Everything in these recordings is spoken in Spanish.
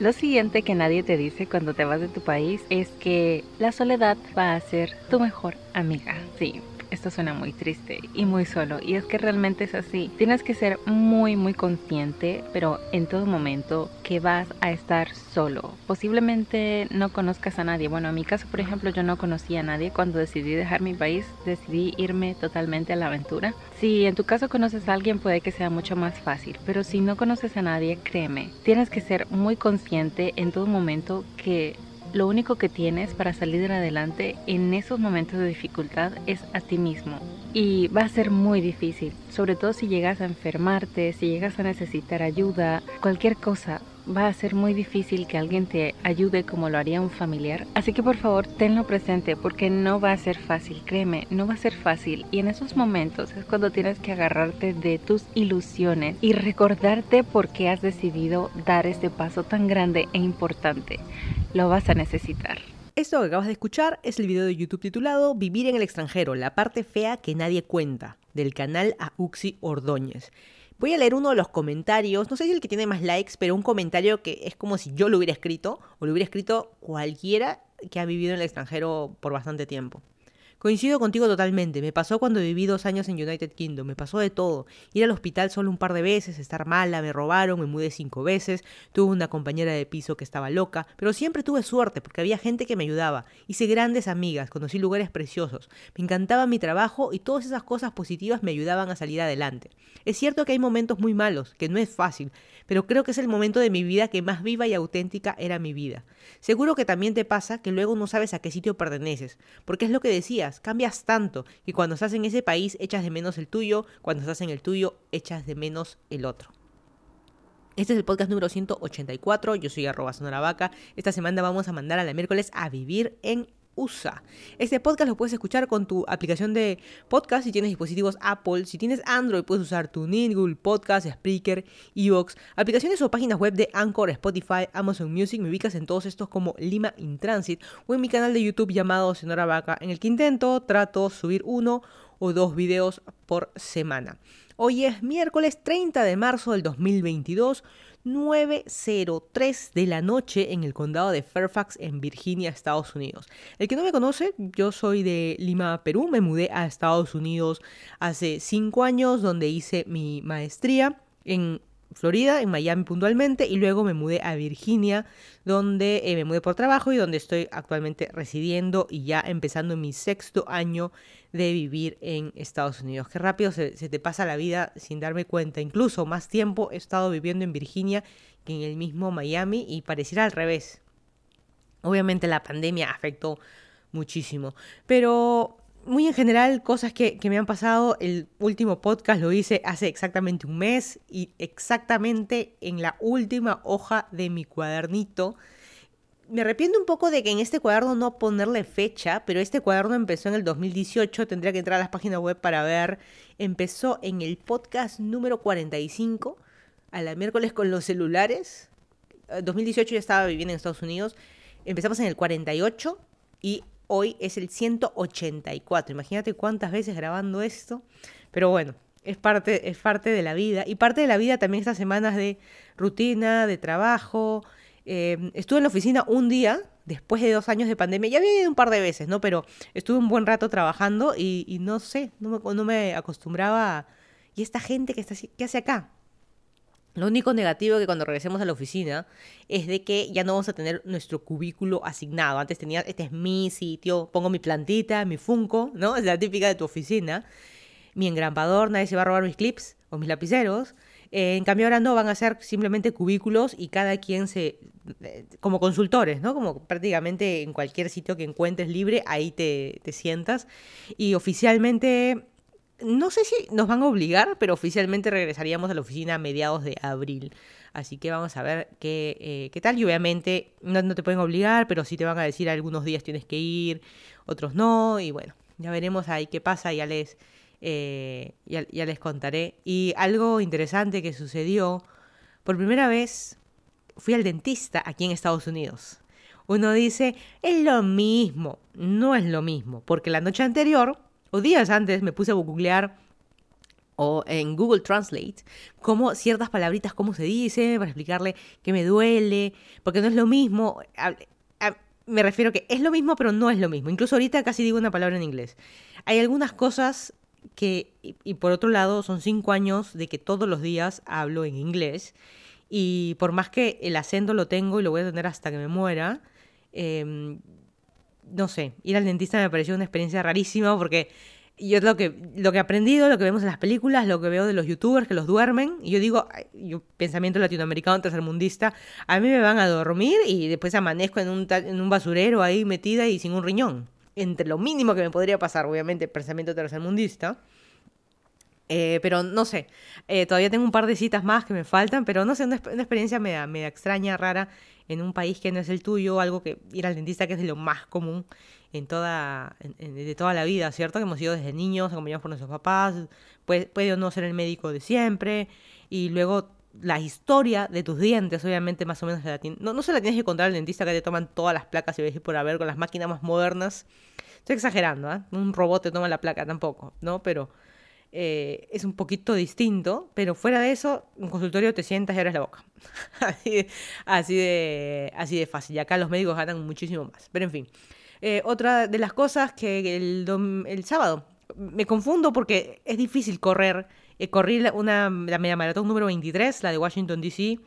Lo siguiente que nadie te dice cuando te vas de tu país es que la soledad va a ser tu mejor amiga. Sí, esto suena muy triste y muy solo. Y es que realmente es así. Tienes que ser muy, muy consciente, pero en todo momento, que vas a estar solo. Posiblemente no conozcas a nadie. Bueno, en mi caso, por ejemplo, yo no conocía a nadie. Cuando decidí dejar mi país, decidí irme totalmente a la aventura. Si en tu caso conoces a alguien, puede que sea mucho más fácil. Pero si no conoces a nadie, créeme, tienes que ser muy consciente en todo momento que lo único que tienes para salir adelante en esos momentos de dificultad es a ti mismo. Y va a ser muy difícil, sobre todo si llegas a enfermarte, si llegas a necesitar ayuda, cualquier cosa. Va a ser muy difícil que alguien te ayude como lo haría un familiar. Así que por favor tenlo presente porque no va a ser fácil, créeme, no va a ser fácil. Y en esos momentos es cuando tienes que agarrarte de tus ilusiones y recordarte por qué has decidido dar este paso tan grande e importante lo vas a necesitar. Esto que acabas de escuchar es el video de YouTube titulado Vivir en el extranjero, la parte fea que nadie cuenta, del canal Auxi Ordóñez. Voy a leer uno de los comentarios, no sé si el que tiene más likes, pero un comentario que es como si yo lo hubiera escrito, o lo hubiera escrito cualquiera que ha vivido en el extranjero por bastante tiempo. Coincido contigo totalmente. Me pasó cuando viví dos años en United Kingdom. Me pasó de todo. Ir al hospital solo un par de veces, estar mala, me robaron, me mudé cinco veces. Tuve una compañera de piso que estaba loca. Pero siempre tuve suerte porque había gente que me ayudaba. Hice grandes amigas, conocí lugares preciosos. Me encantaba mi trabajo y todas esas cosas positivas me ayudaban a salir adelante. Es cierto que hay momentos muy malos, que no es fácil, pero creo que es el momento de mi vida que más viva y auténtica era mi vida. Seguro que también te pasa que luego no sabes a qué sitio perteneces, porque es lo que decías cambias tanto que cuando estás en ese país echas de menos el tuyo, cuando estás en el tuyo echas de menos el otro. Este es el podcast número 184, yo soy arroba sonaravaca. Esta semana vamos a mandar a la miércoles a vivir en USA. Este podcast lo puedes escuchar con tu aplicación de podcast si tienes dispositivos Apple. Si tienes Android, puedes usar TuneIn, Google Podcast, Spreaker, Evox, aplicaciones o páginas web de Anchor, Spotify, Amazon Music. Me ubicas en todos estos como Lima in Transit o en mi canal de YouTube llamado Sonora Vaca, en el que intento, trato subir uno o dos videos por semana. Hoy es miércoles 30 de marzo del 2022. 9.03 de la noche en el condado de Fairfax, en Virginia, Estados Unidos. El que no me conoce, yo soy de Lima, Perú. Me mudé a Estados Unidos hace 5 años, donde hice mi maestría en Florida, en Miami puntualmente, y luego me mudé a Virginia, donde eh, me mudé por trabajo y donde estoy actualmente residiendo y ya empezando mi sexto año de vivir en Estados Unidos. Qué rápido se, te pasa la vida sin darme cuenta. Incluso más tiempo he estado viviendo en Virginia que en el mismo Miami y pareciera al revés. Obviamente la pandemia afectó muchísimo, pero muy en general, cosas que, me han pasado. El último podcast lo hice hace exactamente un mes y exactamente en la última hoja de mi cuadernito. Me arrepiento un poco de que en este cuaderno no ponerle fecha, pero este cuaderno empezó en el 2018, tendría que entrar a las páginas web para ver. Empezó en el podcast número 45, a la miércoles con los celulares. 2018 ya estaba viviendo en Estados Unidos. Empezamos en el 48 y hoy es el 184. Imagínate cuántas veces grabando esto. Pero bueno, es parte, es parte de la vida. Y parte de la vida también estas semanas de rutina, de trabajo. Eh, estuve en la oficina un día, después de dos años de pandemia. Ya había ido un par de veces, ¿no? Pero estuve un buen rato trabajando y, no sé, no me, acostumbraba. ¿Y esta gente que está, qué hace acá? Lo único negativo que cuando regresemos a la oficina es de que ya no vamos a tener nuestro cubículo asignado. Antes tenía, este es mi sitio, pongo mi plantita, mi Funko, ¿no? Es la típica de tu oficina. Mi engrampador, nadie se va a robar mis clips o mis lapiceros. Eh, en cambio ahora no, van a ser simplemente cubículos y cada quien se... Eh, como consultores, ¿no? Como prácticamente en cualquier sitio que encuentres libre, ahí te, te sientas. Y oficialmente no sé si nos van a obligar, pero oficialmente regresaríamos a la oficina a mediados de abril. Así que vamos a ver qué, eh, qué tal. Y obviamente no, te pueden obligar, pero sí te van a decir algunos días tienes que ir, otros no. Y bueno, ya veremos ahí qué pasa. Ya les, eh, ya, les contaré. Y algo interesante que sucedió, por primera vez fui al dentista aquí en Estados Unidos. Uno dice, es lo mismo. No es lo mismo, porque la noche anterior o días antes me puse a googlear o en Google Translate, cómo ciertas palabritas, cómo se dice, para explicarle que me duele, porque no es lo mismo. me refiero que es lo mismo, pero no es lo mismo. Incluso ahorita casi digo una palabra en inglés. Hay algunas cosas que, y, por otro lado, son cinco años de que todos los días hablo en inglés. Y por más que el acento lo tengo y lo voy a tener hasta que me muera, em, no sé, ir al dentista me pareció una experiencia rarísima porque yo lo que, lo que he aprendido, lo que vemos en las películas, lo que veo de los youtubers que los duermen, y yo digo, yo pensamiento latinoamericano tercermundista, a mí me van a dormir y después amanezco en un, en un basurero ahí metida y sin un riñón. Entre lo mínimo que me podría pasar, obviamente, pensamiento tercermundista. Eh, pero no sé, eh, todavía tengo un par de citas más que me faltan, pero no sé, una, experiencia media extraña, rara, en un país que no es el tuyo, algo que ir al dentista que es de lo más común en toda, de toda la vida, ¿cierto? Que hemos ido desde niños, acompañados por nuestros papás, puede, puede o no ser el médico de siempre, y luego la historia de tus dientes, obviamente más o menos la no, no se la tienes que contar al dentista que te toman todas las placas y ves por haber con las máquinas más modernas. Estoy exagerando, ¿eh? Un robot te toma la placa tampoco, ¿no? Pero eh, es un poquito distinto, pero fuera de eso, en consultorio te sientas y abres la boca. así, de, así, de, así de fácil. Y acá los médicos ganan muchísimo más. Pero en fin. Eh, otra de las cosas que el, el, sábado me confundo porque es difícil correr. Eh, corrí una, la media maratón número 23, la de Washington DC.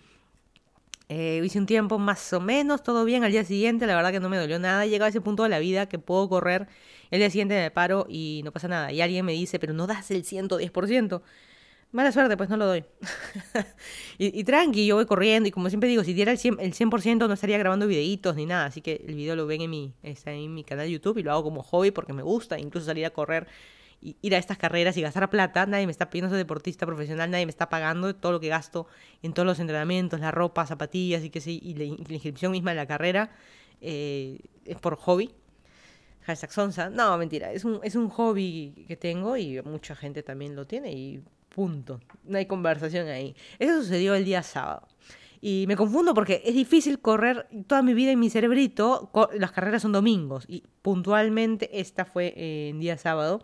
Eh, hice un tiempo más o menos, todo bien. Al día siguiente, la verdad que no me dolió nada. Llegaba a ese punto de la vida que puedo correr. El día siguiente me paro y no pasa nada. Y alguien me dice, pero no das el 110%. Mala suerte, pues no lo doy. y, tranqui, yo voy corriendo y como siempre digo, si diera el 100%, el 100 no estaría grabando videitos ni nada, así que el video lo ven en mi, está en mi canal de YouTube y lo hago como hobby porque me gusta, incluso salir a correr ir a estas carreras y gastar plata, nadie me está pidiendo ser deportista profesional, nadie me está pagando todo lo que gasto en todos los entrenamientos, la ropa, zapatillas y que sí, y la, inscripción misma de la carrera eh, es por hobby. Hashtag Sonsa. No, mentira, es un, es un hobby que tengo y mucha gente también lo tiene y Punto. No hay conversación ahí. Eso sucedió el día sábado. Y me confundo porque es difícil correr toda mi vida en mi cerebrito. Las carreras son domingos y puntualmente esta fue en día sábado.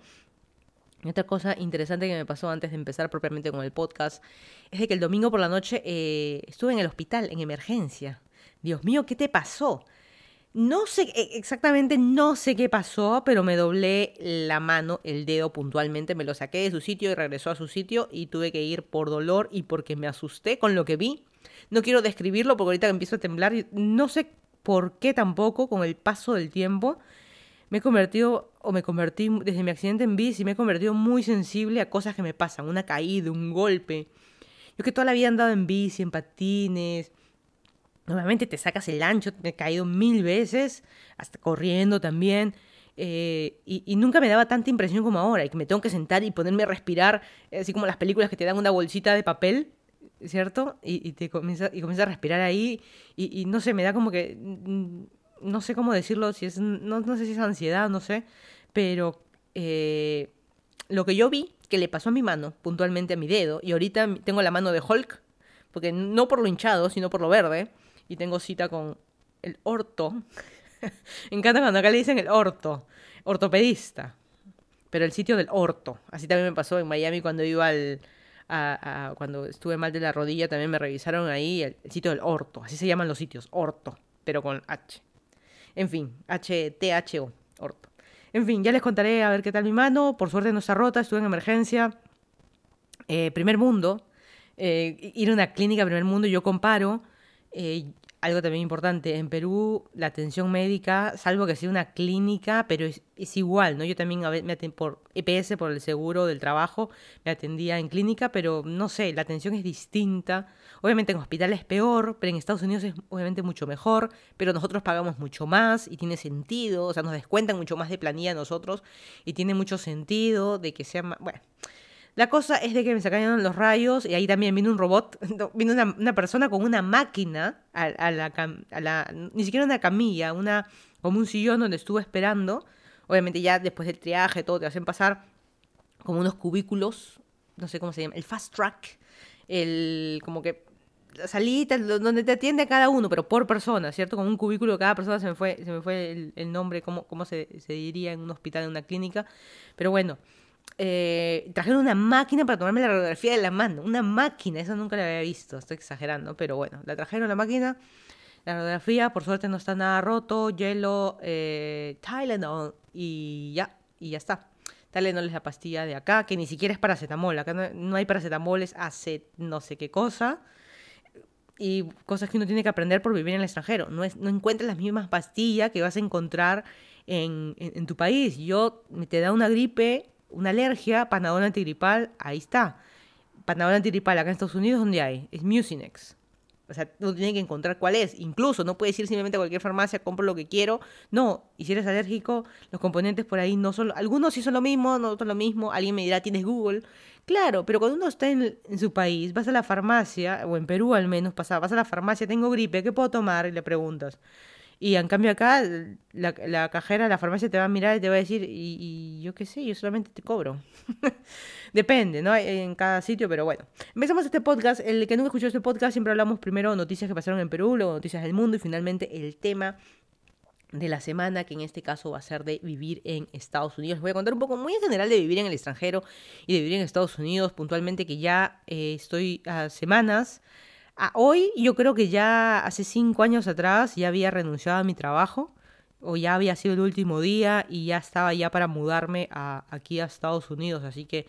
Otra cosa interesante que me pasó antes de empezar propiamente con el podcast es de que el domingo por la noche eh, estuve en el hospital, en emergencia. Dios mío, ¿qué te pasó? No sé e, exactamente, no sé qué pasó, pero me doblé la mano, el dedo puntualmente, me lo saqué de su sitio y regresó a su sitio y tuve que ir por dolor y porque me asusté con lo que vi. No quiero describirlo porque ahorita empiezo a temblar no sé por qué tampoco con el paso del tiempo me he convertido o me convertí desde mi accidente en bici, me he convertido muy sensible a cosas que me pasan, una caída, un golpe. Yo que toda la vida he andado en bici, en patines, Nuevamente te sacas el ancho, me he caído mil veces, hasta corriendo también. Eh, y, nunca me daba tanta impresión como ahora, y que me tengo que sentar y ponerme a respirar, así como las películas que te dan una bolsita de papel, ¿cierto? Y, te comienza, y a respirar ahí, y, no sé, me da como que, mm, no sé cómo decirlo, si es, no, no sé si es ansiedad, no sé, pero eh, lo que yo vi que le pasó a mi mano, puntualmente a mi dedo, y ahorita tengo la mano de Hulk, porque no por lo hinchado, sino por lo verde, y tengo cita con el orto. Me encanta cuando acá le dicen el orto, ortopedista. Pero el sitio del orto. Así también me pasó en Miami cuando iba al. A, cuando estuve mal de la rodilla, también me revisaron ahí el, sitio del orto. Así se llaman los sitios, orto, pero con H. En fin, H-T-H-O, orto. En fin, ya les contaré a ver qué tal mi mano. Por suerte no está rota, estuve en emergencia. Eh, primer mundo. Eh, ir a una clínica primer mundo, yo comparo eh, algo también importante, en Perú la atención médica, salvo que sea una clínica, pero es, igual, ¿no? Yo también me por EPS, por el seguro del trabajo, me atendía en clínica, pero no sé, la atención es distinta. Obviamente en hospitales es peor, pero en Estados Unidos es obviamente mucho mejor, pero nosotros pagamos mucho más y tiene sentido, o sea, nos descuentan mucho más de planilla nosotros y tiene mucho sentido de que sea más... Bueno, la cosa es de que me sacaron los rayos y ahí también vino un robot, vino una, persona con una máquina a, la, ni siquiera una camilla, una como un sillón donde estuve esperando. Obviamente ya después del triaje, todo te hacen pasar como unos cubículos, no sé cómo se llama, el fast track, el como que la salita donde te atiende cada uno, pero por persona, ¿cierto? Como un cubículo cada persona, se me fue, se me fue el, nombre, cómo, cómo se, se diría en un hospital, en una clínica. Pero bueno, eh, trajeron una máquina para tomarme la radiografía de la mano. Una máquina, eso nunca la había visto, estoy exagerando, pero bueno, la trajeron la máquina. La radiografía, por suerte, no está nada roto. Hielo, eh, Tylenol y ya, y ya está. Tylenol es la pastilla de acá, que ni siquiera es paracetamol. Acá no, hay paracetamol, es hace no sé qué cosa. Y cosas que uno tiene que aprender por vivir en el extranjero. No, es, no encuentras las mismas pastillas que vas a encontrar en, en, tu país. Yo, te da una gripe, una alergia, panadol antigripal, ahí está. Panadol antigripal acá en Estados Unidos, ¿dónde hay? Es Mucinex. O sea, uno tiene que encontrar cuál es. Incluso no puedes ir simplemente a cualquier farmacia, compro lo que quiero. No, y si eres alérgico, los componentes por ahí no son... Algunos sí son lo mismo, no son lo mismo. Alguien me dirá, tienes Google. Claro, pero cuando uno está en, su país, vas a la farmacia, o en Perú al menos, pasa, vas a la farmacia, tengo gripe, ¿qué puedo tomar? Y le preguntas. Y en cambio acá, la, cajera, la farmacia te va a mirar y te va a decir, y, yo qué sé, yo solamente te cobro. Depende, ¿no? En cada sitio, pero bueno. Empezamos este podcast. El que nunca escuchó este podcast, siempre hablamos primero noticias que pasaron en Perú, luego noticias del mundo y finalmente el tema de la semana, que en este caso va a ser de vivir en Estados Unidos. Les voy a contar un poco muy en general de vivir en el extranjero y de vivir en Estados Unidos, puntualmente que ya eh, estoy a semanas hoy yo creo que ya hace cinco años atrás ya había renunciado a mi trabajo o ya había sido el último día y ya estaba ya para mudarme a, aquí a Estados Unidos. Así que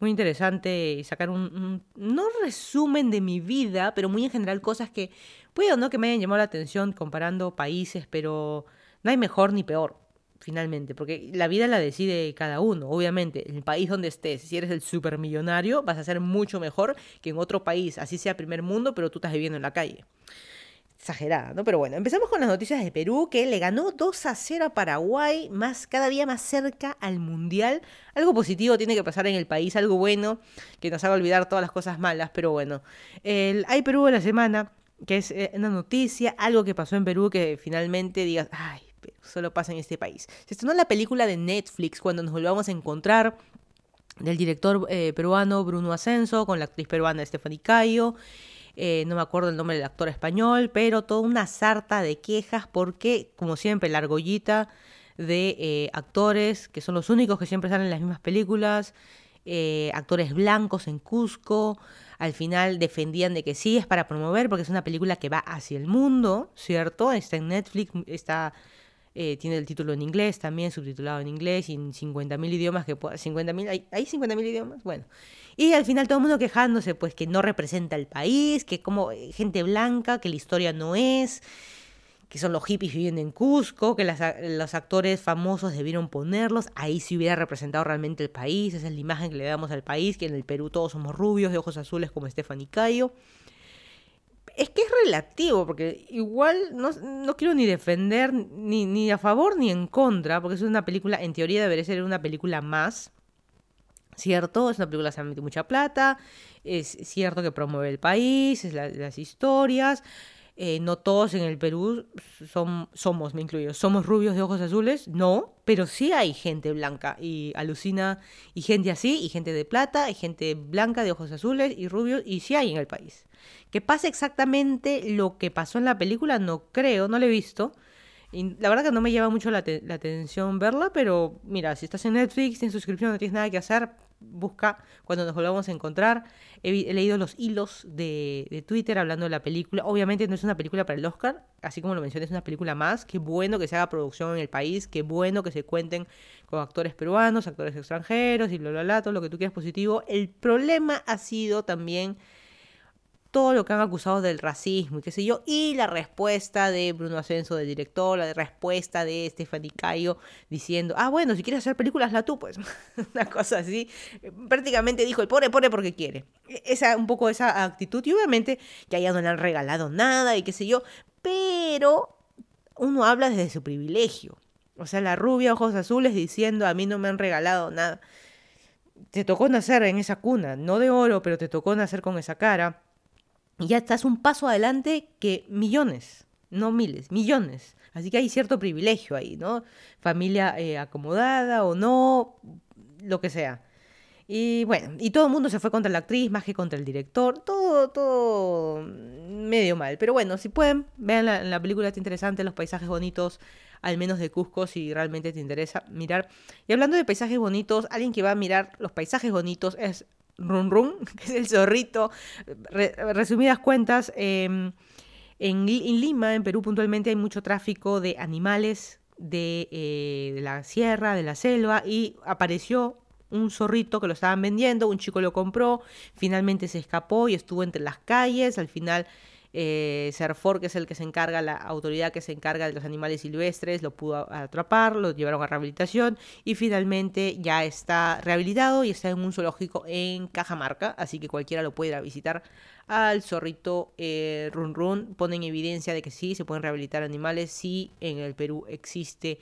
muy interesante sacar un, no resumen de mi vida, pero muy en general cosas que puedo no que me hayan llamado la atención comparando países, pero no hay mejor ni peor finalmente, porque la vida la decide cada uno, obviamente, en el país donde estés, si eres el supermillonario, vas a ser mucho mejor que en otro país, así sea primer mundo, pero tú estás viviendo en la calle. Exagerada, ¿no? Pero bueno, empezamos con las noticias de Perú, que le ganó 2 a 0 a Paraguay, más, cada día más cerca al Mundial. Algo positivo tiene que pasar en el país, algo bueno, que nos haga olvidar todas las cosas malas, pero bueno. El Hay Perú de la semana, que es eh, una noticia, algo que pasó en Perú que finalmente digas, ay, solo pasa en este país. Se estrenó la película de Netflix cuando nos volvamos a encontrar del director eh, peruano Bruno Ascenso con la actriz peruana Stephanie Cayo. Eh, no me acuerdo el nombre del actor español, pero toda una sarta de quejas porque, como siempre, la argollita de eh, actores que son los únicos que siempre salen en las mismas películas, actores blancos en Cusco, al final defendían de que sí es para promover porque es una película que va hacia el mundo, ¿cierto? Está en Netflix, está eh, tiene el título en inglés también, subtitulado en inglés y en 50.000 idiomas que 50.000 hay, hay 50.000 idiomas, bueno. Y al final todo el mundo quejándose pues que no representa el país, que como eh, gente blanca, que la historia no es, que son los hippies viviendo en Cusco, que los actores famosos debieron ponerlos, ahí sí hubiera representado realmente el país, esa es la imagen que le damos al país, que en el Perú todos somos rubios, de ojos azules como Stephanie Cayo es que es relativo, porque igual no, quiero ni defender ni, ni, a favor ni en contra, porque es una película, en teoría debería ser una película más, ¿cierto? Es una película que se mete mucha plata, es cierto que promueve el país, es las historias, eh, no todos en el Perú son, somos, me incluyo, somos rubios de ojos azules, no, pero sí hay gente blanca y alucina, y gente así, y gente de plata, y gente blanca de ojos azules y rubios, y sí hay en el país. Que pase exactamente lo que pasó en la película, no creo, no lo he visto. Y la verdad que no me lleva mucho la, atención verla, pero mira, si estás en Netflix, en suscripción, no tienes nada que hacer, busca cuando nos volvamos a encontrar. He, leído los hilos de, Twitter hablando de la película. Obviamente no es una película para el Oscar, así como lo mencioné, es una película más. Qué bueno que se haga producción en el país, qué bueno que se cuenten con actores peruanos, actores extranjeros y bla, bla, bla, todo lo que tú quieras positivo. El problema ha sido también todo lo que han acusado del racismo y qué sé yo, y la respuesta de Bruno Ascenso, del director, la respuesta de Stephanie Cayo diciendo, ah, bueno, si quieres hacer películas, la tú, pues, una cosa así, prácticamente dijo, el pobre, pobre porque quiere. E-, esa, un poco esa actitud, y obviamente que allá no le han regalado nada y qué sé yo, pero uno habla desde su privilegio. O sea, la rubia, ojos azules, diciendo, a mí no me han regalado nada. Te tocó nacer en esa cuna, no de oro, pero te tocó nacer con esa cara y ya estás un paso adelante que millones, no miles, millones. Así que hay cierto privilegio ahí, ¿no? Familia eh, acomodada o no, lo que sea. Y bueno, y todo el mundo se fue contra la actriz más que contra el director. Todo, todo medio mal. Pero bueno, si pueden, vean la, la película, está interesante, los paisajes bonitos, al menos de Cusco, si realmente te interesa mirar. Y hablando de paisajes bonitos, alguien que va a mirar los paisajes bonitos es Run Run, que es el zorrito. resumidas cuentas, em, en, Lima, en Perú puntualmente, hay mucho tráfico de animales de, eh, de la sierra, de la selva, y apareció un zorrito que lo estaban vendiendo, un chico lo compró, finalmente se escapó y estuvo entre las calles, al final eh, Serfor, que es el que se encarga, la autoridad que se encarga de los animales silvestres, lo pudo atrapar, lo llevaron a rehabilitación y finalmente ya está rehabilitado y está en un zoológico en Cajamarca, así que cualquiera lo puede ir a visitar al zorrito eh, Run Run. Ponen evidencia de que sí, se pueden rehabilitar animales, sí, en el Perú existe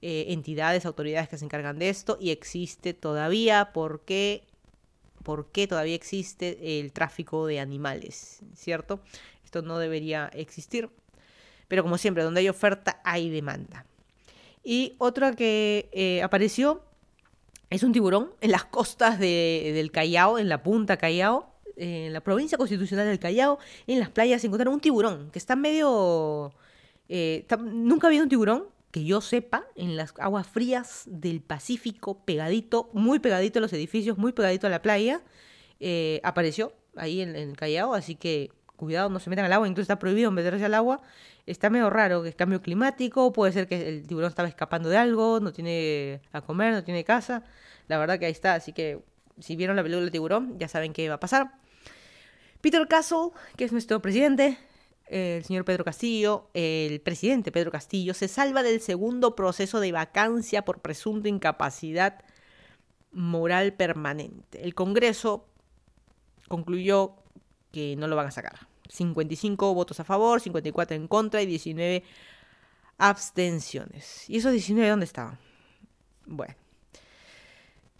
eh, entidades, autoridades que se encargan de esto y existe todavía porque por qué todavía existe el tráfico de animales, ¿cierto? No debería existir, pero como siempre, donde hay oferta hay demanda. Y otra que eh, apareció es un tiburón en las costas del Callao, en la punta Callao, en la provincia constitucional del Callao, en las playas se encontraron un tiburón que está medio... Eh, nunca había un tiburón que yo sepa, en las aguas frías del Pacífico, pegadito, muy pegadito a los edificios, muy pegadito a la playa, eh, apareció ahí en, el Callao, así que cuidado, no se metan al agua, incluso está prohibido meterse al agua. Está medio raro, que es cambio climático, puede ser que el tiburón estaba escapando de algo, no tiene a comer, no tiene casa. La verdad que ahí está, así que si vieron la película del tiburón, ya saben qué va a pasar. Peter Castle, que es nuestro presidente, el señor Pedro Castillo, el presidente Pedro Castillo, se salva del segundo proceso de vacancia por presunta incapacidad moral permanente. El Congreso concluyó que no lo van a sacar. 55 votos a favor, 54 en contra y 19 abstenciones. ¿Y esos 19 dónde estaban? Bueno.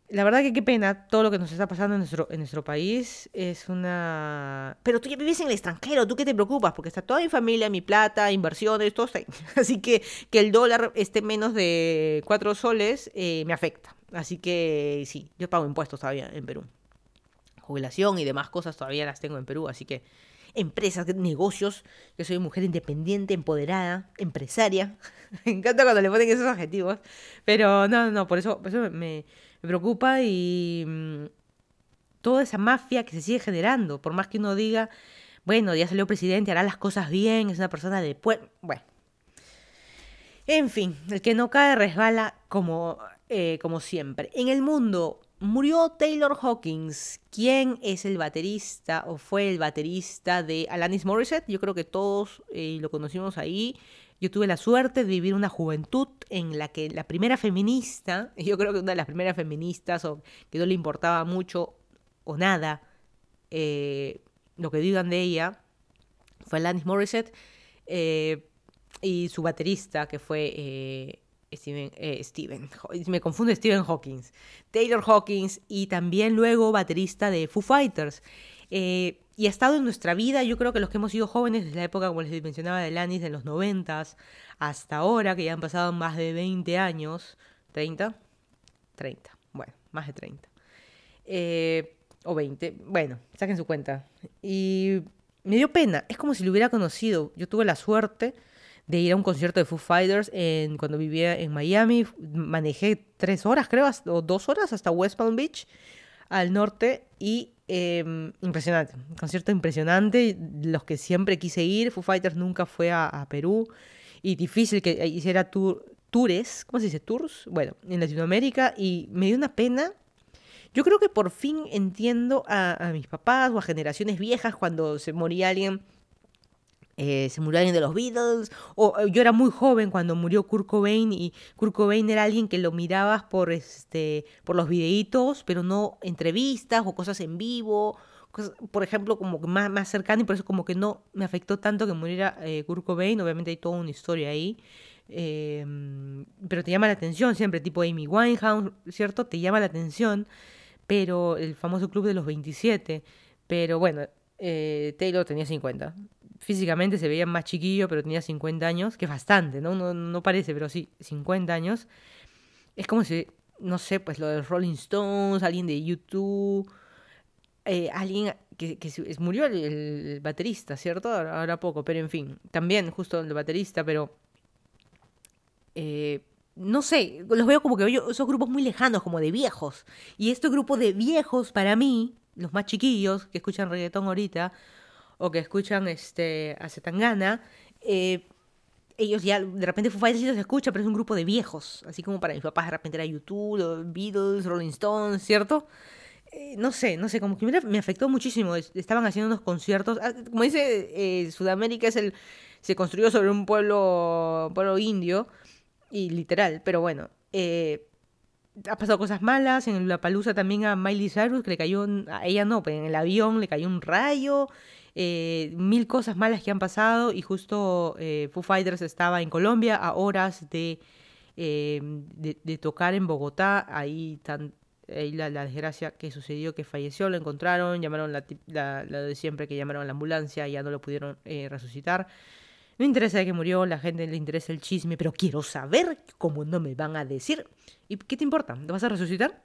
La verdad que qué pena todo lo que nos está pasando en nuestro, país. Es una... Pero tú ya vives en el extranjero, ¿tú qué te preocupas? Porque está toda mi familia, mi plata, inversiones, todo está. Así que que el dólar esté menos de 4 soles eh, me afecta. Así que sí, yo pago impuestos todavía en Perú. Jubilación y demás cosas todavía las tengo en Perú. Así que empresas, negocios. Yo soy mujer independiente, empoderada, empresaria. me encanta cuando le ponen esos adjetivos. Pero no, no, por eso, por eso me preocupa y mm, toda esa mafia que se sigue generando, por más que uno diga, bueno, ya salió presidente, hará las cosas bien, es una persona de pueblo, bueno. En fin, el que no cae resbala como, eh, como siempre. En el mundo murió Taylor Hawkins. ¿Quién es el baterista o fue el baterista de Alanis Morissette? Yo creo que todos eh, lo conocimos ahí. Yo tuve la suerte de vivir una juventud en la que la primera feminista, yo creo que una de las primeras feministas o que no le importaba mucho o nada eh, lo que digan de ella, fue Alanis Morissette eh, y su baterista que fue eh, Steven, Steven, me confundo Stephen Hawkins, Taylor Hawkins y también luego baterista de Foo Fighters. Eh, y ha estado en nuestra vida, yo creo que los que hemos sido jóvenes desde la época, como les mencionaba, de Lanis, de los noventas, hasta ahora, que ya han pasado más de 20 años, 30, 30, bueno, más de 30, eh, o 20, bueno, saquen su cuenta. Y me dio pena, es como si lo hubiera conocido, yo tuve la suerte de ir a un concierto de Foo Fighters en, cuando vivía en Miami, manejé tres horas, creo, o dos horas hasta West Palm Beach, al norte, y Em, impresionante, concierto impresionante, los que siempre quise ir, Foo Fighters nunca fue a, Perú y difícil que hiciera tours, ¿cómo se dice? Tours, bueno, en Latinoamérica y me dio una pena. Yo creo que por fin entiendo a, a mis papás o a generaciones viejas cuando se moría alguien eh, se murió alguien de los Beatles, o eh, yo era muy joven cuando murió Kurt Cobain y Kurt Cobain era alguien que lo mirabas por, este, por los videitos, pero no entrevistas o cosas en vivo, por ejemplo, como que más, más cercano y por eso como que no me afectó tanto que muriera eh, Kurt Cobain, obviamente hay toda una historia ahí. Em, pero te llama la atención siempre, tipo Amy Winehouse, ¿cierto? Te llama la atención, pero el famoso club de los 27, pero bueno, Taylor tenía 50 físicamente se veía más chiquillo, pero tenía 50 años, que es bastante, ¿no? No, no parece, pero sí, 50 años. Es como si no sé, pues lo de Rolling Stones, alguien de YouTube, eh, alguien que, murió el, baterista, ¿cierto? Ahora, poco, pero en fin, también justo el baterista, pero... Eh, no sé, los veo como que esos grupos muy lejanos, como de viejos. Y este grupo de viejos, para mí, los más chiquillos que escuchan reggaetón ahorita, o que escuchan este, a Zetangana, eh, ellos ya, de repente Foo Fighters sí los escucha, pero es un grupo de viejos. Así como para mis papás de repente era YouTube, los Beatles, Rolling Stones, ¿cierto? Eh, no sé, no sé, como que me, afectó muchísimo. Estaban haciendo unos conciertos. Ah, como dice, eh, Sudamérica es el se construyó sobre un pueblo, pueblo indio y literal, pero bueno, ha pasado cosas malas, en la palusa también a Miley Cyrus, que le cayó, a ella no, pero en el avión le cayó un rayo, eh, mil cosas malas que han pasado y justo eh, Foo Fighters estaba en Colombia a horas de, de, tocar en Bogotá, ahí, tan, la, desgracia que sucedió, que falleció, lo encontraron, llamaron la, la, la de siempre que llamaron a la ambulancia, ya no lo pudieron resucitar. No interesa de que murió, la gente le interesa el chisme, pero quiero saber cómo no me van a decir. ¿Y qué te importa? ¿Lo vas a resucitar?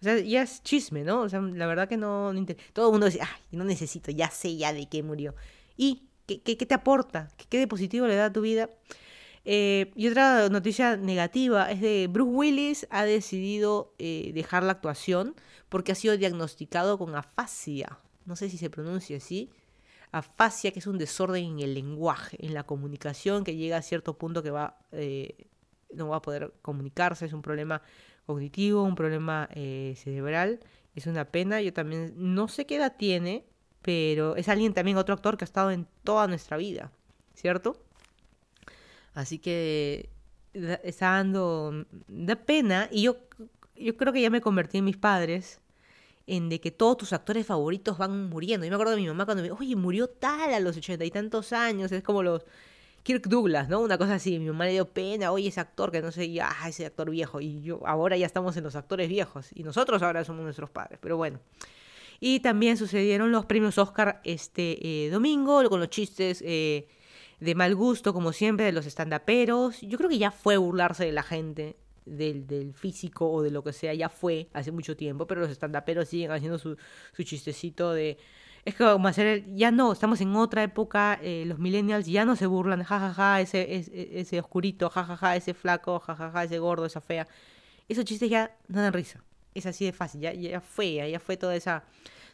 O sea, ya es chisme, ¿no? O sea, la verdad que no, Todo el mundo dice, ay, no necesito, ya sé ya de qué murió. ¿Y qué, qué, te aporta? ¿Qué, de positivo le da a tu vida? Eh, y otra noticia negativa es de Bruce Willis ha decidido eh, dejar la actuación porque ha sido diagnosticado con afasia. No sé si se pronuncia así afasia, que es un desorden en el lenguaje, en la comunicación, que llega a cierto punto que va, eh, no va a poder comunicarse, es un problema cognitivo, un problema eh, cerebral, es una pena, yo también no sé qué edad tiene, pero es alguien también, otro actor que ha estado en toda nuestra vida, ¿cierto? Así que está dando, da pena, y yo, yo creo que ya me convertí en mis padres, en de que todos tus actores favoritos van muriendo. Yo me acuerdo de mi mamá cuando me oye, murió tal a los ochenta y tantos años, es como los Kirk Douglas, ¿no? Una cosa así, mi mamá le dio pena, oye, ese actor que no sé, ya, ah, ese actor viejo, y yo, ahora ya estamos en los actores viejos, y nosotros ahora somos nuestros padres, pero bueno. Y también sucedieron los premios Oscar este eh, domingo, con los chistes eh, de mal gusto, como siempre, de los estandaperos. Yo creo que ya fue burlarse de la gente del, del, físico o de lo que sea ya fue hace mucho tiempo, pero los estandaperos siguen haciendo su, su chistecito de... Es como hacer Ya no, estamos en otra época, eh, los millennials ya no se burlan, jajaja, ja, ja, ese, ese, ese, oscurito, jajaja, ja, ese flaco, jajaja, ja, ese gordo, esa fea. Esos chistes ya no dan risa. Es así de fácil, ya, ya fue, ya fue toda esa,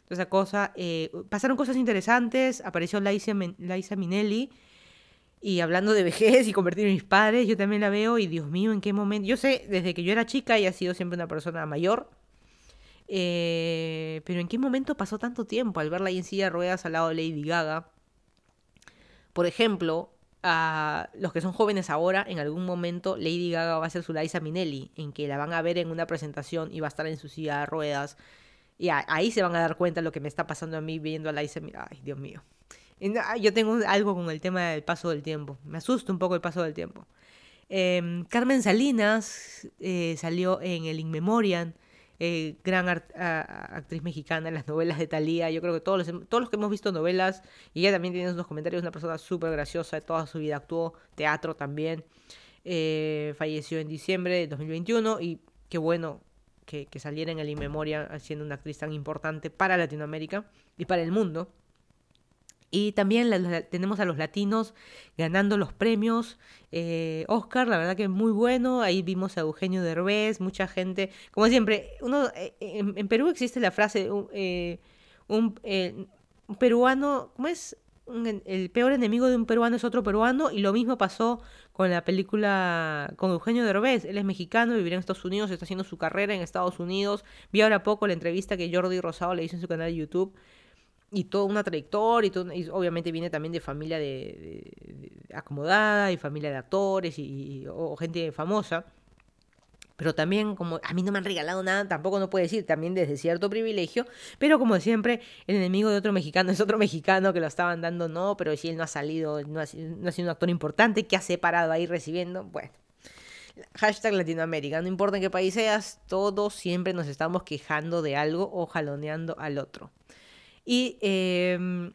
toda esa cosa. Eh, pasaron cosas interesantes, apareció Laisa, Laisa Minelli, y hablando de vejez y convertir en mis padres, yo también la veo y Dios mío, ¿en qué momento? Yo sé, desde que yo era chica y ha sido siempre una persona mayor, eh, pero ¿en qué momento pasó tanto tiempo al verla ahí en silla de ruedas al lado de Lady Gaga? Por ejemplo, a los que son jóvenes ahora, en algún momento Lady Gaga va a ser su Liza Minnelli, en que la van a ver en una presentación y va a estar en su silla de ruedas. Y ahí se van a dar cuenta de lo que me está pasando a mí viendo a Liza Ay, Dios mío. Yo tengo algo con el tema del paso del tiempo. Me asusta un poco el paso del tiempo. Em, Carmen Salinas eh, salió en el In Memoriam, eh, gran actriz mexicana en las novelas de Thalía. Yo creo que todos los, todos los que hemos visto novelas, y ella también tiene unos comentarios, una persona súper graciosa, de toda su vida actuó teatro también. Eh, falleció en diciembre de 2021 y qué bueno que, que saliera en el In Memoriam siendo una actriz tan importante para Latinoamérica y para el mundo. Y también tenemos a los latinos ganando los premios. Eh, Oscar, la verdad que muy bueno. Ahí vimos a Eugenio Derbez, mucha gente. Como siempre, uno eh, en, Perú existe la frase, eh, un, un, peruano, ¿cómo es? el peor enemigo de un peruano es otro peruano. Y lo mismo pasó con la película con Eugenio Derbez. Él es mexicano, vivirá en Estados Unidos, está haciendo su carrera en Estados Unidos. Vi ahora poco la entrevista que Jordi Rosado le hizo en su canal de YouTube y toda una trayectoria, y, obviamente viene también de familia de, acomodada y familia de actores y, o gente famosa. Pero también, como a mí no me han regalado nada, tampoco no puede decir, también desde cierto privilegio. Pero como siempre, el enemigo de otro mexicano es otro mexicano que lo estaban dando, no, pero si él no ha salido, no ha, no ha sido un actor importante, que ha separado ahí recibiendo, bueno. Hashtag Latinoamérica, no importa en qué país seas, todos siempre nos estamos quejando de algo o jaloneando al otro. Y em,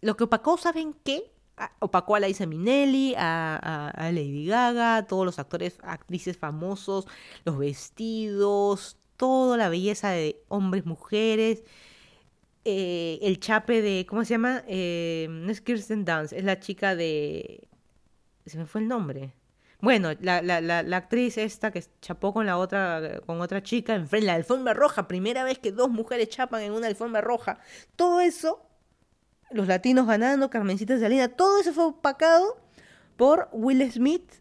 lo que opacó, ¿saben qué? opacó a Liza Minnelli, a, a, Lady Gaga, todos los actores, actrices famosos, los vestidos, toda la belleza de hombres, mujeres. Eh, el chape de, ¿cómo se llama? Eh, no es Kirsten Dance, es la chica de... Se me fue el nombre. Bueno, la, la, la, actriz esta que chapó con la otra, con otra chica en la alfombra roja, primera vez que dos mujeres chapan en una alfombra roja. Todo eso, los latinos ganando, Carmencita Salina, todo eso fue opacado por Will Smith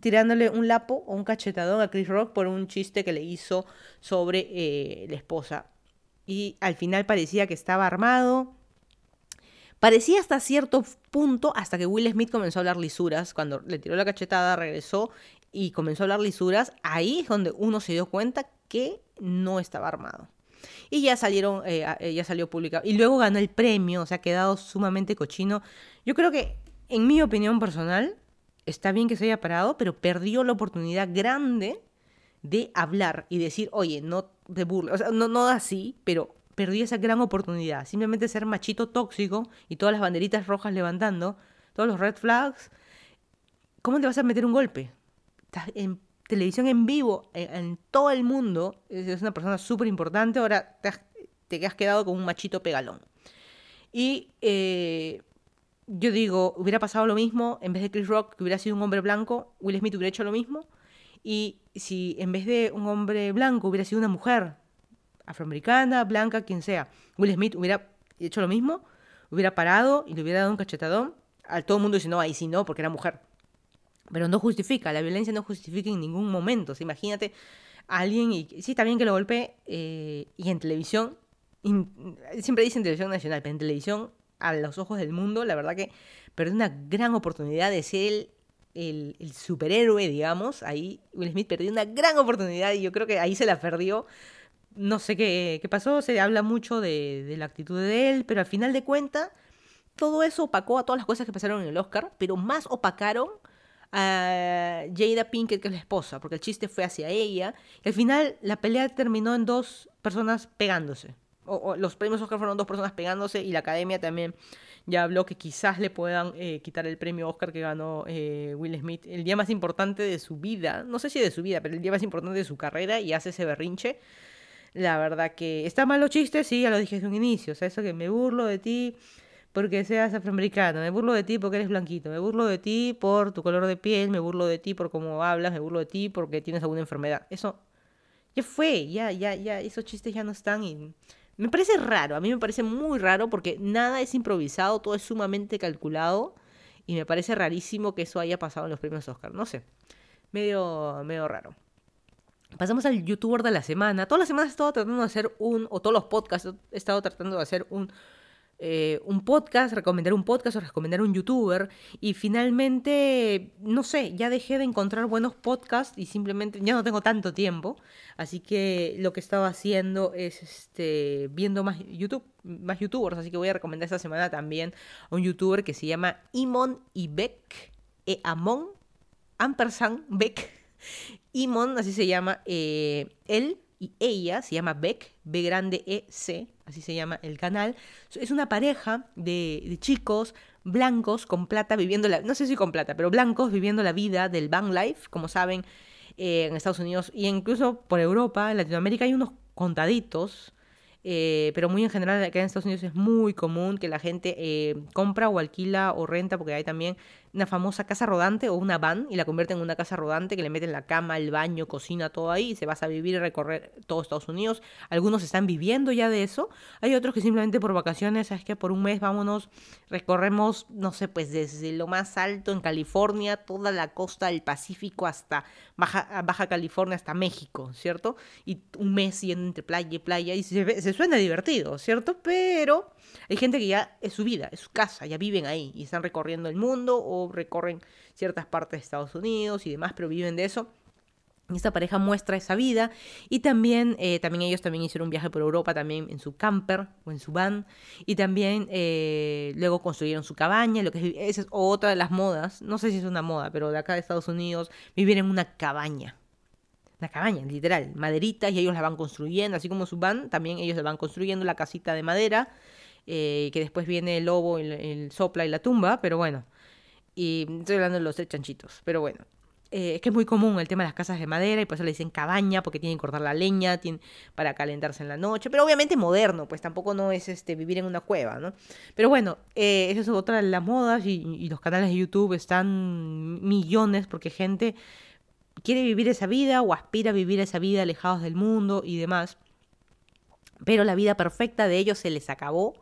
tirándole un lapo o un cachetadón a Chris Rock por un chiste que le hizo sobre eh, la esposa. Y al final parecía que estaba armado. Parecía hasta cierto punto, hasta que Will Smith comenzó a hablar lisuras. Cuando le tiró la cachetada, regresó y comenzó a hablar lisuras. Ahí es donde uno se dio cuenta que no estaba armado. Y ya salieron, eh, eh, ya salió publicado. Y luego ganó el premio, o sea, ha quedado sumamente cochino. Yo creo que, en mi opinión personal, está bien que se haya parado, pero perdió la oportunidad grande de hablar y decir, oye, no te burles, o sea, no, no así, pero perdió esa gran oportunidad. Simplemente ser machito tóxico y todas las banderitas rojas levantando, todos los red flags. ¿Cómo te vas a meter un golpe? Estás en televisión en vivo, en, todo el mundo, es una persona súper importante, ahora te, te has quedado con un machito pegalón. Y eh, yo digo, hubiera pasado lo mismo, en vez de Chris Rock, que hubiera sido un hombre blanco, Will Smith hubiera hecho lo mismo. Y si en vez de un hombre blanco hubiera sido una mujer, afroamericana, blanca, quien sea, Will Smith hubiera hecho lo mismo, hubiera parado y le hubiera dado un cachetadón, a todo el mundo dice, no, ahí sí no, porque era mujer. Pero no justifica, la violencia no justifica en ningún momento. imagínate a alguien, y sí, está bien que lo golpee, eh, y en televisión, siempre dicen televisión nacional, pero en televisión a los ojos del mundo, la verdad que perdió una gran oportunidad de ser el, el, superhéroe, digamos. Ahí Will Smith perdió una gran oportunidad y yo creo que ahí se la perdió. No sé qué, qué pasó, se habla mucho de, de la actitud de él, pero al final de cuentas, todo eso opacó a todas las cosas que pasaron en el Oscar, pero más opacaron a Jada Pinkett, que es la esposa, porque el chiste fue hacia ella. Y al final la pelea terminó en dos personas pegándose o, los premios Oscar fueron dos personas pegándose y la academia también ya habló que quizás le puedan eh, quitar el premio Oscar que ganó eh, Will Smith el día más importante de su vida, no sé si de su vida, pero el día más importante de su carrera y hace ese berrinche. La verdad que está mal los chistes, sí, ya lo dije desde un inicio, o sea, eso que me burlo de ti porque seas afroamericano, me burlo de ti porque eres blanquito, me burlo de ti por tu color de piel, me burlo de ti por cómo hablas, me burlo de ti porque tienes alguna enfermedad. Eso ya fue, ya, ya, ya, esos chistes ya no están y me parece raro, a mí me parece muy raro porque nada es improvisado, todo es sumamente calculado y me parece rarísimo que eso haya pasado en los premios Oscar, no sé, medio, medio raro. Pasamos al youtuber de la semana. Todas las semanas he estado tratando de hacer un, o todos los podcasts he estado tratando de hacer un eh, un podcast, recomendar un podcast o recomendar un youtuber. Y finalmente, no sé, ya dejé de encontrar buenos podcasts y simplemente ya no tengo tanto tiempo. Así que lo que estaba haciendo es este, viendo más YouTube, más youtubers. Así que voy a recomendar esta semana también a un youtuber que se llama Imon y Beck. E Amon, Ampersand Beck. Imon, así se llama eh, él y ella se llama Beck, B grande E C, así se llama el canal. Es una pareja de, chicos blancos con plata viviendo la, no sé si con plata, pero blancos viviendo la vida del van life, como saben, eh, en Estados Unidos e incluso por Europa, en Latinoamérica hay unos contaditos eh, pero muy en general acá en Estados Unidos es muy común que la gente compra o alquila o renta, porque hay también una famosa casa rodante o una van y la convierten en una casa rodante que le meten la cama, el baño, cocina, todo ahí y se vas a vivir y recorrer todo Estados Unidos. Algunos están viviendo ya de eso. Hay otros que simplemente por vacaciones, es que por un mes vámonos, recorremos, no sé, pues desde lo más alto en California, toda la costa del Pacífico hasta Baja, Baja California, hasta México, ¿cierto? Y un mes yendo entre playa y playa y se, se suena divertido, ¿cierto? Pero hay gente que ya es su vida, es su casa, ya viven ahí y están recorriendo el mundo o recorren ciertas partes de Estados Unidos y demás, pero viven de eso. Y esta pareja muestra esa vida y también, eh, también ellos también hicieron un viaje por Europa también en su camper o en su van y también eh, luego construyeron su cabaña, lo que es, esa es otra de las modas, no sé si es una moda, pero de acá de Estados Unidos, vivir en una cabaña. Una cabaña, literal, maderitas y ellos la van construyendo, así como su van, también ellos la van construyendo la casita de madera eh, que después viene el lobo, el sopla y la tumba, pero bueno. Y estoy hablando de los tres chanchitos, pero bueno. Eh, es que es muy común el tema de las casas de madera y por eso le dicen cabaña, porque tienen que cortar la leña para calentarse en la noche, pero obviamente moderno, pues tampoco no es este vivir en una cueva, ¿no? Pero bueno, eh, eso es otra de las modas y, y los canales de YouTube están millones porque gente quiere vivir esa vida o aspira a vivir esa vida alejados del mundo y demás. Pero la vida perfecta de ellos se les acabó.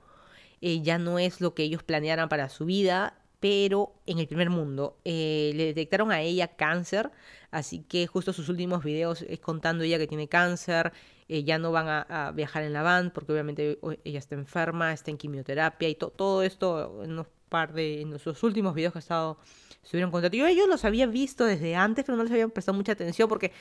Eh, ya no es lo que ellos planearan para su vida pero en el primer mundo. Eh, le detectaron a ella cáncer, así que justo sus últimos videos es contando ella que tiene cáncer, eh, ya no van a, viajar en la van porque obviamente ella está enferma, está en quimioterapia y todo esto en unos par de en sus últimos videos que ha estado estuvieron contando. Yo ellos los había visto desde antes, pero no les había prestado mucha atención porque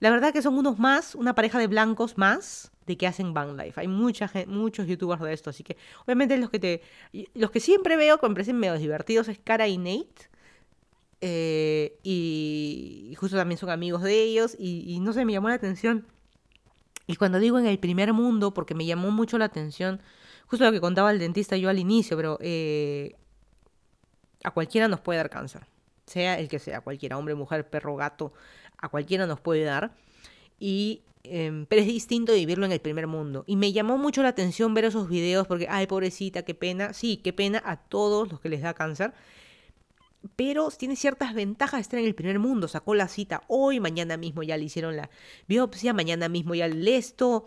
la verdad que son unos más, una pareja de blancos más de que hacen Van Life. Hay mucha muchos youtubers de esto, así que obviamente los que te los que siempre veo que me parecen medio divertidos es Cara y Nate. Eh, y, justo también son amigos de ellos y, no sé, me llamó la atención. Y cuando digo en el primer mundo, porque me llamó mucho la atención, justo lo que contaba el dentista yo al inicio, pero eh, a cualquiera nos puede dar cáncer, sea el que sea, cualquiera, hombre, mujer, perro, gato, a cualquiera nos puede dar. Y Em, pero es distinto vivirlo en el primer mundo. Y me llamó mucho la atención ver esos videos porque, ay, pobrecita, qué pena. Sí, qué pena a todos los que les da cáncer. Pero tiene ciertas ventajas estar en el primer mundo. Sacó la cita hoy, mañana mismo ya le hicieron la biopsia, mañana mismo ya el esto,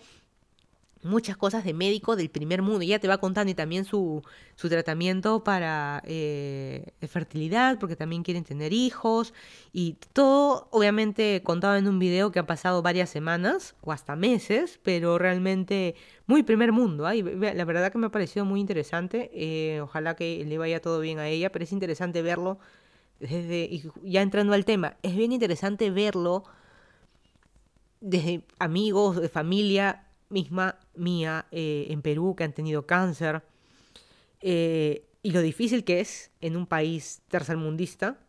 muchas cosas de médico del primer mundo. Ella te va contando y también su, su tratamiento para eh, fertilidad, porque también quieren tener hijos. Y todo, obviamente, contado en un video que ha pasado varias semanas o hasta meses, pero realmente muy primer mundo. ¿eh? La verdad que me ha parecido muy interesante. Eh, ojalá que le vaya todo bien a ella, pero es interesante verlo. Desde, y ya entrando al tema, es bien interesante verlo desde amigos, de familia, misma mía eh, en Perú que han tenido cáncer eh, y lo difícil que es en un país tercermundista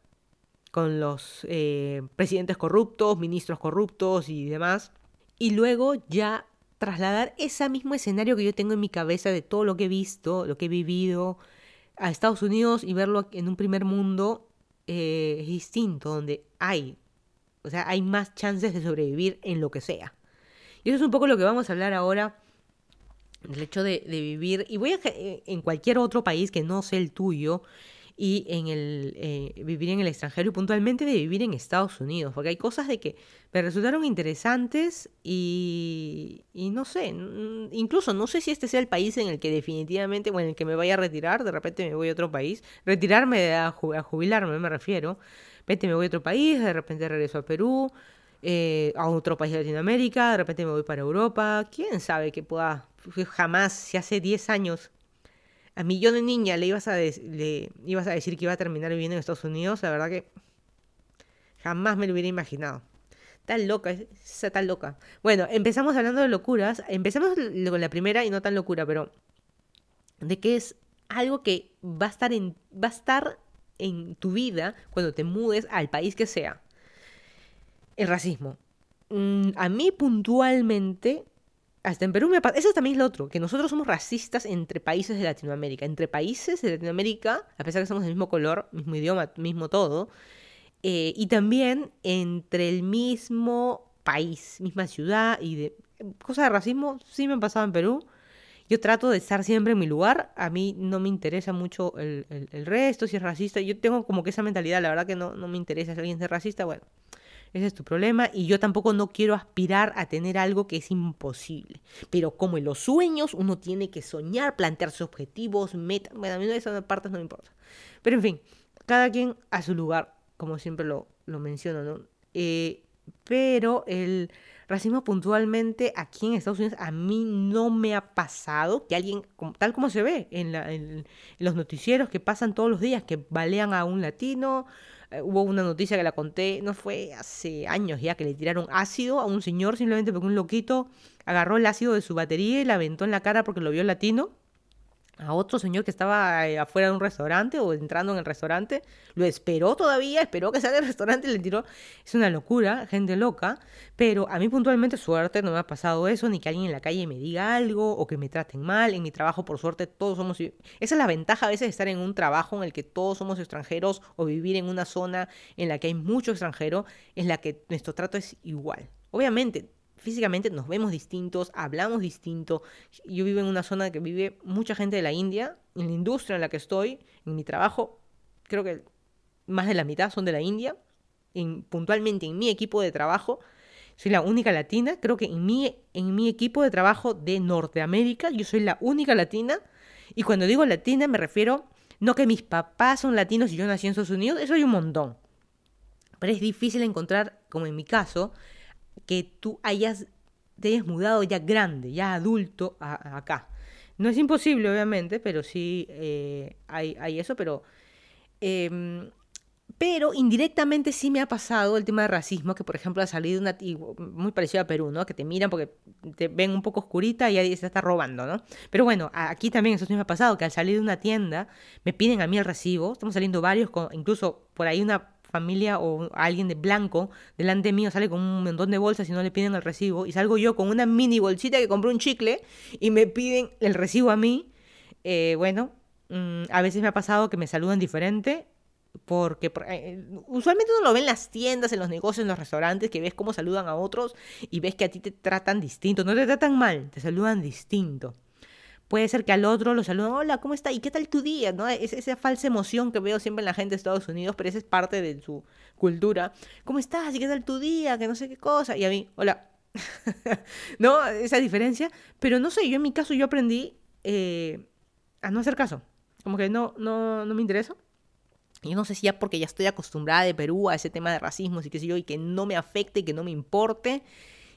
con los eh, presidentes corruptos, ministros corruptos y demás. Y luego ya trasladar ese mismo escenario que yo tengo en mi cabeza de todo lo que he visto, lo que he vivido a Estados Unidos y verlo en un primer mundo es distinto, donde hay, o sea, hay más chances de sobrevivir en lo que sea. Eso es un poco lo que vamos a hablar ahora del hecho de, vivir, y voy a eh, en cualquier otro país que no sea el tuyo, y en el eh, vivir en el extranjero y puntualmente de vivir en Estados Unidos, porque hay cosas de que me resultaron interesantes y, y no sé, incluso no sé si este sea el país en el que definitivamente, o en el que me vaya a retirar, de repente me voy a otro país, retirarme a jubilarme me refiero, de repente me voy a otro país, de repente regreso a Perú, eh, a otro país de Latinoamérica, de repente me voy para Europa, quién sabe que pueda, jamás, si hace 10 años a mi yo de niña le ibas a, le ibas a decir que iba a terminar viviendo en Estados Unidos, la verdad que jamás me lo hubiera imaginado. Tan loca, esa tan loca. Bueno, empezamos hablando de locuras, empezamos con la primera y no tan locura, pero de que es algo que va a estar en, va a estar en tu vida cuando te mudes al país que sea el racismo. Mm, a mí puntualmente, hasta en Perú me pasa, eso también es lo otro, que nosotros somos racistas entre países de Latinoamérica. Entre países de Latinoamérica, a pesar de que somos del mismo color, mismo idioma, mismo todo, eh, y también entre el mismo país, misma ciudad y de cosas de racismo sí me han pasado en Perú. Yo trato de estar siempre en mi lugar. A mí no me interesa mucho el, resto, si es racista. Yo tengo como que esa mentalidad, la verdad que no, no me interesa si alguien es racista. Bueno, ese es tu problema y yo tampoco no quiero aspirar a tener algo que es imposible. Pero como en los sueños uno tiene que soñar, plantearse objetivos, metas. Bueno, a mí esas partes no me importa. Pero en fin, cada quien a su lugar, como siempre lo, lo menciono, ¿no? Eh, pero el racismo puntualmente aquí en Estados Unidos a mí no me ha pasado que alguien, tal como se ve en, en los noticieros que pasan todos los días, que balean a un latino, eh, hubo una noticia que la conté, no fue hace años ya, que le tiraron ácido a un señor simplemente porque un loquito agarró el ácido de su batería y la aventó en la cara porque lo vio latino. A otro señor que estaba eh, afuera de un restaurante o entrando en el restaurante, lo esperó todavía, esperó que salga del restaurante y le tiró. Es una locura, gente loca, pero a mí puntualmente suerte no me ha pasado eso, ni que alguien en la calle me diga algo o que me traten mal. En mi trabajo, por suerte, todos somos... Esa es la ventaja a veces de estar en un trabajo en el que todos somos extranjeros o vivir en una zona en la que hay mucho extranjero, en la que nuestro trato es igual. Obviamente, físicamente nos vemos distintos, hablamos distinto. Yo vivo en una zona que vive mucha gente de la India, en la industria en la que estoy, en mi trabajo, creo que más de la mitad son de la India. En, puntualmente en mi equipo de trabajo, soy la única latina. Creo que en mi, en mi equipo de trabajo de Norteamérica, yo soy la única latina. Y cuando digo latina me refiero no que mis papás son latinos y yo nací en Estados Unidos, eso hay un montón. Pero es difícil encontrar, como en mi caso, que tú hayas, te hayas mudado ya grande, ya adulto acá. No es imposible, obviamente, pero sí eh, hay, hay, eso, pero... Em, pero indirectamente sí me ha pasado el tema de racismo, que por ejemplo ha salido una, muy parecido a Perú, ¿no? Que te miran porque te ven un poco oscurita y ahí se está robando, ¿no? Pero bueno, aquí también eso sí me ha pasado, que al salir de una tienda me piden a mí el recibo, estamos saliendo varios, con, incluso por ahí una familia o alguien de blanco delante mío sale con un montón de bolsas y no le piden el recibo y salgo yo con una mini bolsita que compré un chicle y me piden el recibo a mí, eh, bueno, mm, a veces me ha pasado que me saludan diferente porque eh, usualmente uno lo ve en las tiendas, en los negocios, en los restaurantes, que ves cómo saludan a otros y ves que a ti te tratan distinto, no te tratan mal, te saludan distinto. Puede ser que al otro lo saluden, hola, ¿cómo está? ¿Y qué tal tu día? ¿No? Es esa falsa emoción que veo siempre en la gente de Estados Unidos, pero esa es parte de su cultura. ¿Cómo estás? ¿Y qué tal tu día? Que no sé qué cosa. Y a mí, hola. ¿No? Esa diferencia. Pero no sé, yo en mi caso yo aprendí eh, a no hacer caso. Como que no, no, no me interesa. Yo no sé si ya porque ya estoy acostumbrada de Perú a ese tema de racismo y qué sé yo, y que no me afecte, que no me importe,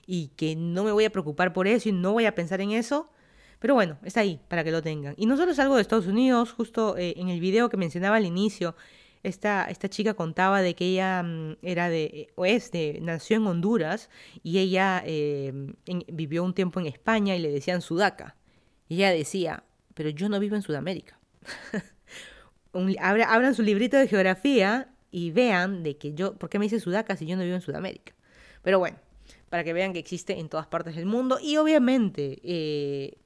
y que no me voy a preocupar por eso y no voy a pensar en eso pero bueno, está ahí para que lo tengan. Y no solo es algo de Estados Unidos, justo eh, en el video que mencionaba al inicio, esta, esta chica contaba de que ella mm, era de, o nació en Honduras y ella eh, vivió un tiempo en España y le decían Sudaca. Y ella decía, pero yo no vivo en Sudamérica. abran su librito de geografía y vean de que yo, ¿por qué me dice Sudaca si yo no vivo en Sudamérica? Pero bueno, para que vean que existe en todas partes del mundo y obviamente eh,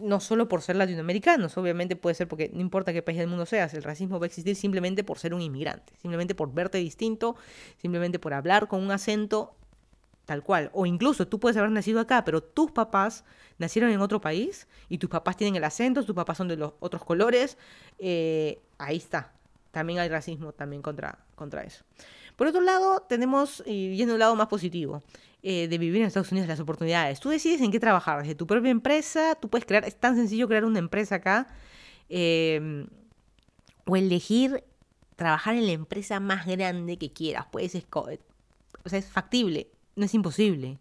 no solo por ser latinoamericanos, obviamente puede ser porque no importa qué país del mundo seas, el racismo va a existir simplemente por ser un inmigrante, simplemente por verte distinto, simplemente por hablar con un acento tal cual. O incluso tú puedes haber nacido acá, pero tus papás nacieron en otro país y tus papás tienen el acento, tus papás son de los otros colores, eh, ahí está. También hay racismo también contra, contra eso. Por otro lado, tenemos, y viendo un lado más positivo, eh, de vivir en Estados Unidos, las oportunidades. Tú decides en qué trabajar, desde tu propia empresa, tú puedes crear, es tan sencillo crear una empresa acá, em, o elegir trabajar en la empresa más grande que quieras. Puedes, o sea, es factible, no es imposible.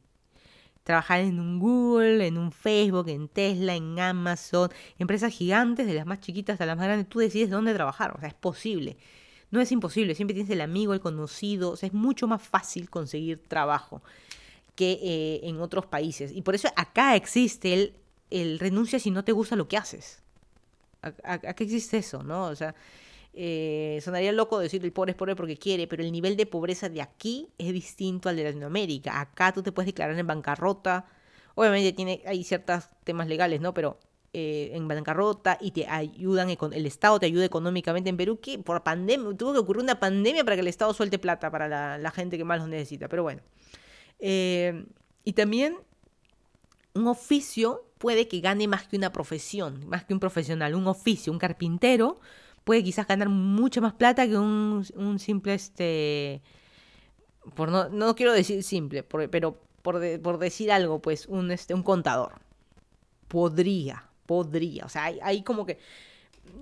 Trabajar en un Google, en un Facebook, en Tesla, en Amazon, empresas gigantes, de las más chiquitas hasta las más grandes, tú decides dónde trabajar, o sea, es posible. No es imposible, siempre tienes el amigo, el conocido, o sea, es mucho más fácil conseguir trabajo que eh, en otros países. Y por eso acá existe el, el renuncia si no te gusta lo que haces. Acá existe eso, ¿no? O sea, eh, sonaría loco decir el pobre es pobre porque quiere, pero el nivel de pobreza de aquí es distinto al de Latinoamérica. Acá tú te puedes declarar en bancarrota. Obviamente tiene, hay ciertos temas legales, ¿no? Pero eh, en bancarrota y te ayudan, el Estado te ayuda económicamente en Perú, que por pandemia, tuvo que ocurrir una pandemia para que el Estado suelte plata para la, gente que más lo necesita. Pero bueno. Eh, y también un oficio puede que gane más que una profesión, más que un profesional. Un oficio, un carpintero puede quizás ganar mucha más plata que un, simple, este, por no, no quiero decir simple, pero por, por, decir algo, pues un, este, un contador. Podría, podría. O sea, hay, como que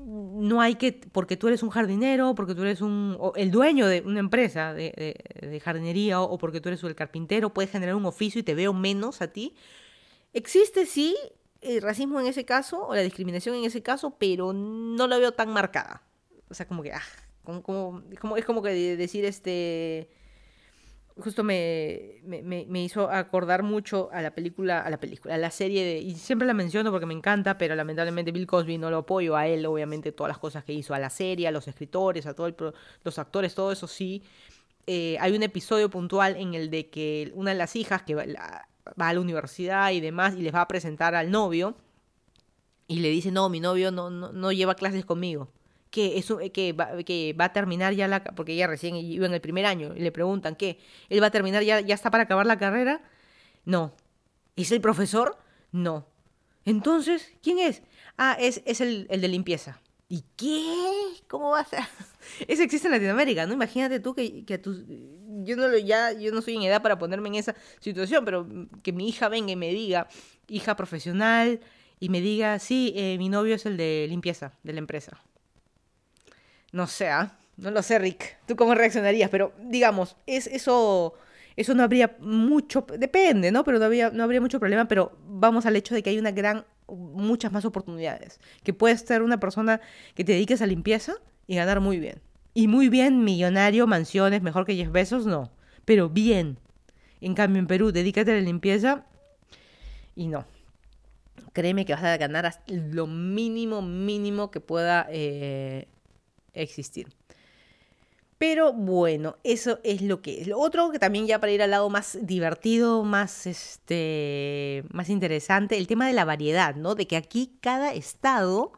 no hay que, porque tú eres un jardinero, porque tú eres un, el dueño de una empresa de, jardinería o, porque tú eres el carpintero, puedes generar un oficio y te veo menos a ti. Existe sí el racismo en ese caso o la discriminación en ese caso, pero no lo veo tan marcada. O sea, como que, ah, como, es como que decir este... justo me, me, me, hizo acordar mucho a la película, a la película, a la serie de, y siempre la menciono porque me encanta, pero lamentablemente Bill Cosby no lo apoyo a él, obviamente todas las cosas que hizo, a la serie, a los escritores, a todos los actores, todo eso sí. Eh, hay un episodio puntual en el de que una de las hijas que va, va, a la universidad y demás y les va a presentar al novio y le dice, no, mi novio no, no, no lleva clases conmigo que, eso, que, va, que va a terminar ya la... porque ella recién iba en el primer año, y le preguntan, ¿qué? ¿Él va a terminar ya, ya está para acabar la carrera? No. ¿Es el profesor? No. Entonces, ¿quién es? Ah, es, es el, el de limpieza. ¿Y qué? ¿Cómo va a ser? Eso existe en Latinoamérica, ¿no? Imagínate tú que, que a. Yo no, lo, ya, yo no soy en edad para ponerme en esa situación, pero que mi hija venga y me diga, hija profesional, y me diga, sí, eh, mi novio es el de limpieza de la empresa. No sé, ¿ah? no lo sé, Rick. ¿Tú cómo reaccionarías? Pero digamos, es eso eso no habría mucho, depende, ¿no? Pero no, habría, no habría mucho problema, pero vamos al hecho de que hay una gran, muchas más oportunidades. Que puedes ser una persona que te dediques a limpieza y ganar muy bien. Y muy bien, millonario, mansiones, mejor que 10 besos, no. Pero bien. En cambio, en Perú, dedícate a la limpieza y no. Créeme que vas a ganar lo mínimo, mínimo que pueda eh, existir. Pero bueno, eso es lo que es. Lo otro que también ya para ir al lado más divertido, más este más interesante, el tema de la variedad, ¿no? De que aquí cada estado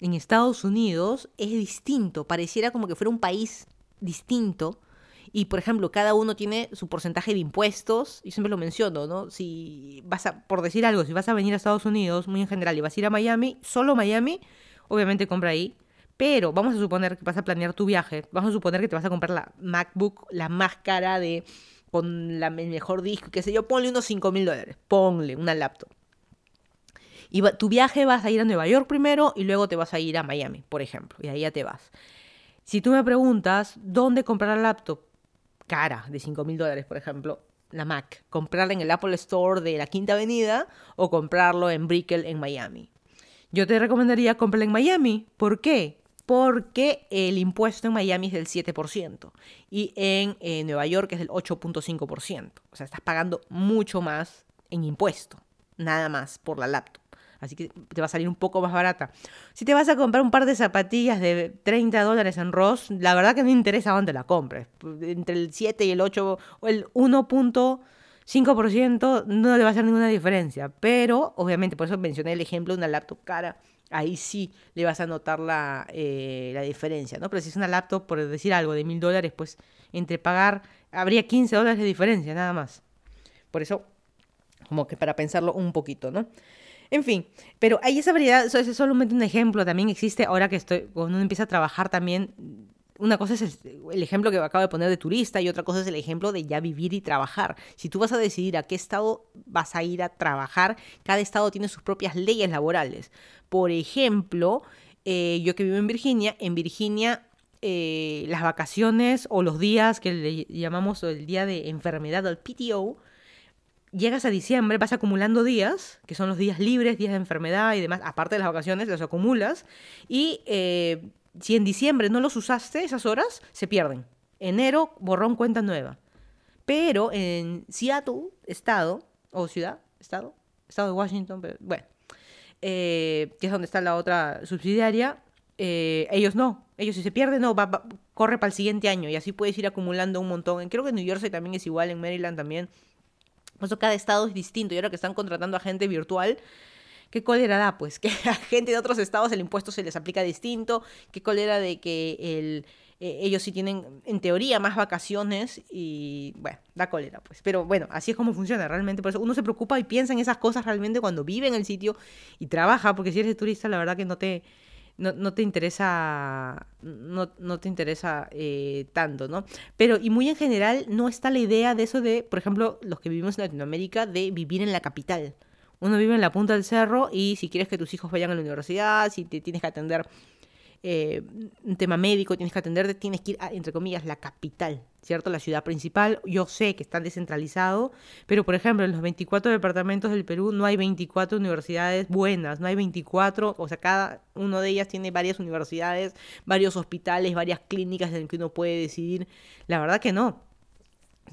en Estados Unidos es distinto, pareciera como que fuera un país distinto. Y por ejemplo, cada uno tiene su porcentaje de impuestos, y siempre lo menciono, ¿no? Si vas a, por decir algo, si vas a venir a Estados Unidos, muy en general, y vas a ir a Miami, solo Miami, obviamente compra ahí pero vamos a suponer que vas a planear tu viaje, vamos a suponer que te vas a comprar la MacBook, la más cara de, con la, el mejor disco, qué sé yo, ponle unos 5 mil dólares, ponle una laptop. Y tu viaje vas a ir a Nueva York primero y luego te vas a ir a Miami, por ejemplo, y ahí ya te vas. Si tú me preguntas dónde comprar la laptop cara de 5 mil dólares, por ejemplo, la Mac, comprarla en el Apple Store de la Quinta Avenida o comprarlo en Brickell en Miami. Yo te recomendaría comprarla en Miami. ¿Por qué? Porque el impuesto en Miami es del 7% y en eh, Nueva York es del 8.5%. O sea, estás pagando mucho más en impuesto, nada más por la laptop. Así que te va a salir un poco más barata. Si te vas a comprar un par de zapatillas de 30 dólares en Ross, la verdad que no interesa dónde la compres. Entre el 7 y el 8 o el 1.5% no le va a hacer ninguna diferencia. Pero, obviamente, por eso mencioné el ejemplo de una laptop cara ahí sí le vas a notar la, eh, la diferencia, ¿no? Pero si es una laptop, por decir algo, de mil dólares, pues entre pagar, habría 15 dólares de diferencia, nada más. Por eso, como que para pensarlo un poquito, ¿no? En fin, pero hay esa variedad, eso es solamente un ejemplo, también existe, ahora que estoy, cuando uno empieza a trabajar también, una cosa es el, ejemplo que acabo de poner de turista y otra cosa es el ejemplo de ya vivir y trabajar. Si tú vas a decidir a qué estado vas a ir a trabajar, cada estado tiene sus propias leyes laborales. Por ejemplo, eh, yo que vivo en Virginia, en Virginia eh, las vacaciones o los días que le llamamos el día de enfermedad o el PTO, llegas a diciembre, vas acumulando días, que son los días libres, días de enfermedad y demás, aparte de las vacaciones, los acumulas, y eh, si en diciembre no los usaste, esas horas se pierden. Enero, borrón, cuenta nueva. Pero en Seattle, estado, o ciudad, estado, estado de Washington, pero, bueno, eh, que es donde está la otra subsidiaria, eh, ellos no. Ellos si se pierden, no, va, corre para el siguiente año y así puedes ir acumulando un montón. Creo que en New Jersey también es igual, en Maryland también. Por eso cada estado es distinto y ahora que están contratando a gente virtual, ¿qué cólera da? Pues que a gente de otros estados el impuesto se les aplica distinto, qué cólera de que eh, ellos sí tienen, en teoría, más vacaciones y, bueno, da cólera, pues. Pero bueno, así es como funciona realmente. Por eso uno se preocupa y piensa en esas cosas realmente cuando vive en el sitio y trabaja, porque si eres turista, la verdad que no te... No, te interesa no, no te interesa eh, tanto, ¿no? Pero, y muy en general, no está la idea de eso de, por ejemplo, los que vivimos en Latinoamérica, de vivir en la capital. Uno vive en la punta del cerro y si quieres que tus hijos vayan a la universidad, si te tienes que atender eh, un tema médico, tienes que atenderte, tienes que ir a, entre comillas, la capital, ¿cierto? La ciudad principal. Yo sé que está descentralizado, pero por ejemplo, en los 24 departamentos del Perú no hay 24 universidades buenas, no hay 24, o sea, cada uno de ellas tiene varias universidades, varios hospitales, varias clínicas en las que uno puede decidir. La verdad que no.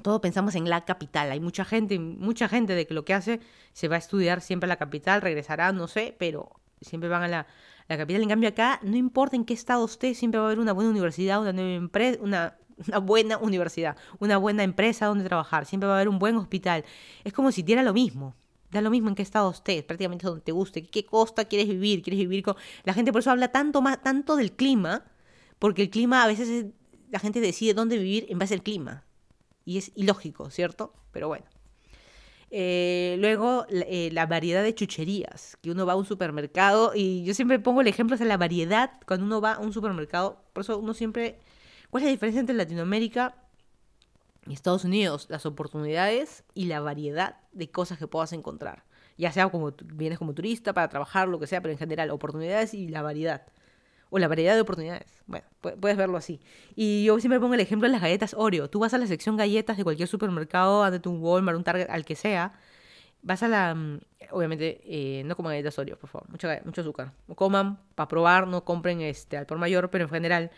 Todos pensamos en la capital. Hay mucha gente, mucha gente de que lo que hace se va a estudiar siempre a la capital, regresará, no sé, pero siempre van a la, capital. En cambio acá, no importa en qué estado esté, siempre va a haber una buena universidad, una nueva empresa, una, una buena universidad, una buena empresa donde trabajar, siempre va a haber un buen hospital. Es como si diera lo mismo. Da lo mismo en qué estado estés, prácticamente donde te guste, qué costa quieres vivir, quieres vivir con... La gente por eso habla tanto, más, tanto del clima, porque el clima a veces la gente decide dónde vivir en base al clima. Y es ilógico, ¿cierto? Pero bueno. Eh, luego, eh, la variedad de chucherías, que uno va a un supermercado y yo siempre pongo el ejemplo de la variedad cuando uno va a un supermercado. Por eso uno siempre... ¿Cuál es la diferencia entre Latinoamérica y Estados Unidos? Las oportunidades y la variedad de cosas que puedas encontrar. Ya sea como vienes como turista para trabajar, lo que sea, pero en general, oportunidades y la variedad o la variedad de oportunidades. Bueno, puedes verlo así. Y yo siempre pongo el ejemplo de las galletas Oreo. Tú vas a la sección galletas de cualquier supermercado, de un Walmart, un Target, al que sea. Vas a la... Mm, obviamente, eh, no coman galletas Oreo, por favor. Mucho, mucho azúcar. Coman para probar, no compren este, al por mayor, pero en general,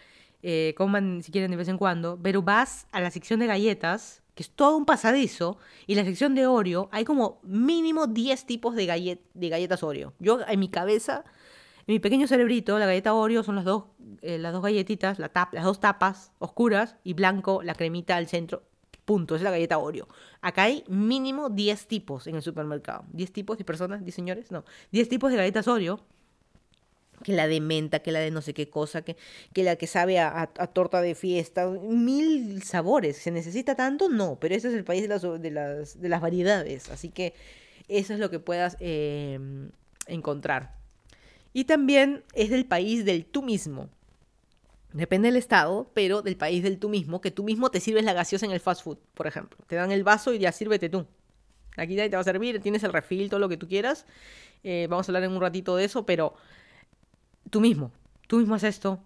eh, coman si quieren de vez en cuando. Pero vas a la sección de galletas, que es todo un pasadizo, y la sección de Oreo, hay como mínimo 10 tipos de, gallet de galletas Oreo. Yo, en mi cabeza mi pequeño cerebrito, la galleta Oreo son las dos, eh, las dos galletitas, las dos tapas oscuras y blanco, la cremita al centro. Punto, es la galleta Oreo. Acá hay mínimo 10 tipos en el supermercado. 10 tipos de personas, 10 señores, no. 10 tipos de galletas Oreo que la de menta, que la de no sé qué cosa, que, que la que sabe a, torta de fiesta, mil sabores. ¿Se necesita tanto? No, pero ese es el país de las, de las, de las variedades, así que eso es lo que puedas eh, encontrar. Y también es del país del tú mismo. Depende del estado, pero del país del tú mismo, que tú mismo te sirves la gaseosa en el fast food, por ejemplo. Te dan el vaso y ya sírvete tú. Aquí te va a servir, tienes el refil, todo lo que tú quieras. Eh, vamos a hablar en un ratito de eso, pero tú mismo, tú mismo haces esto,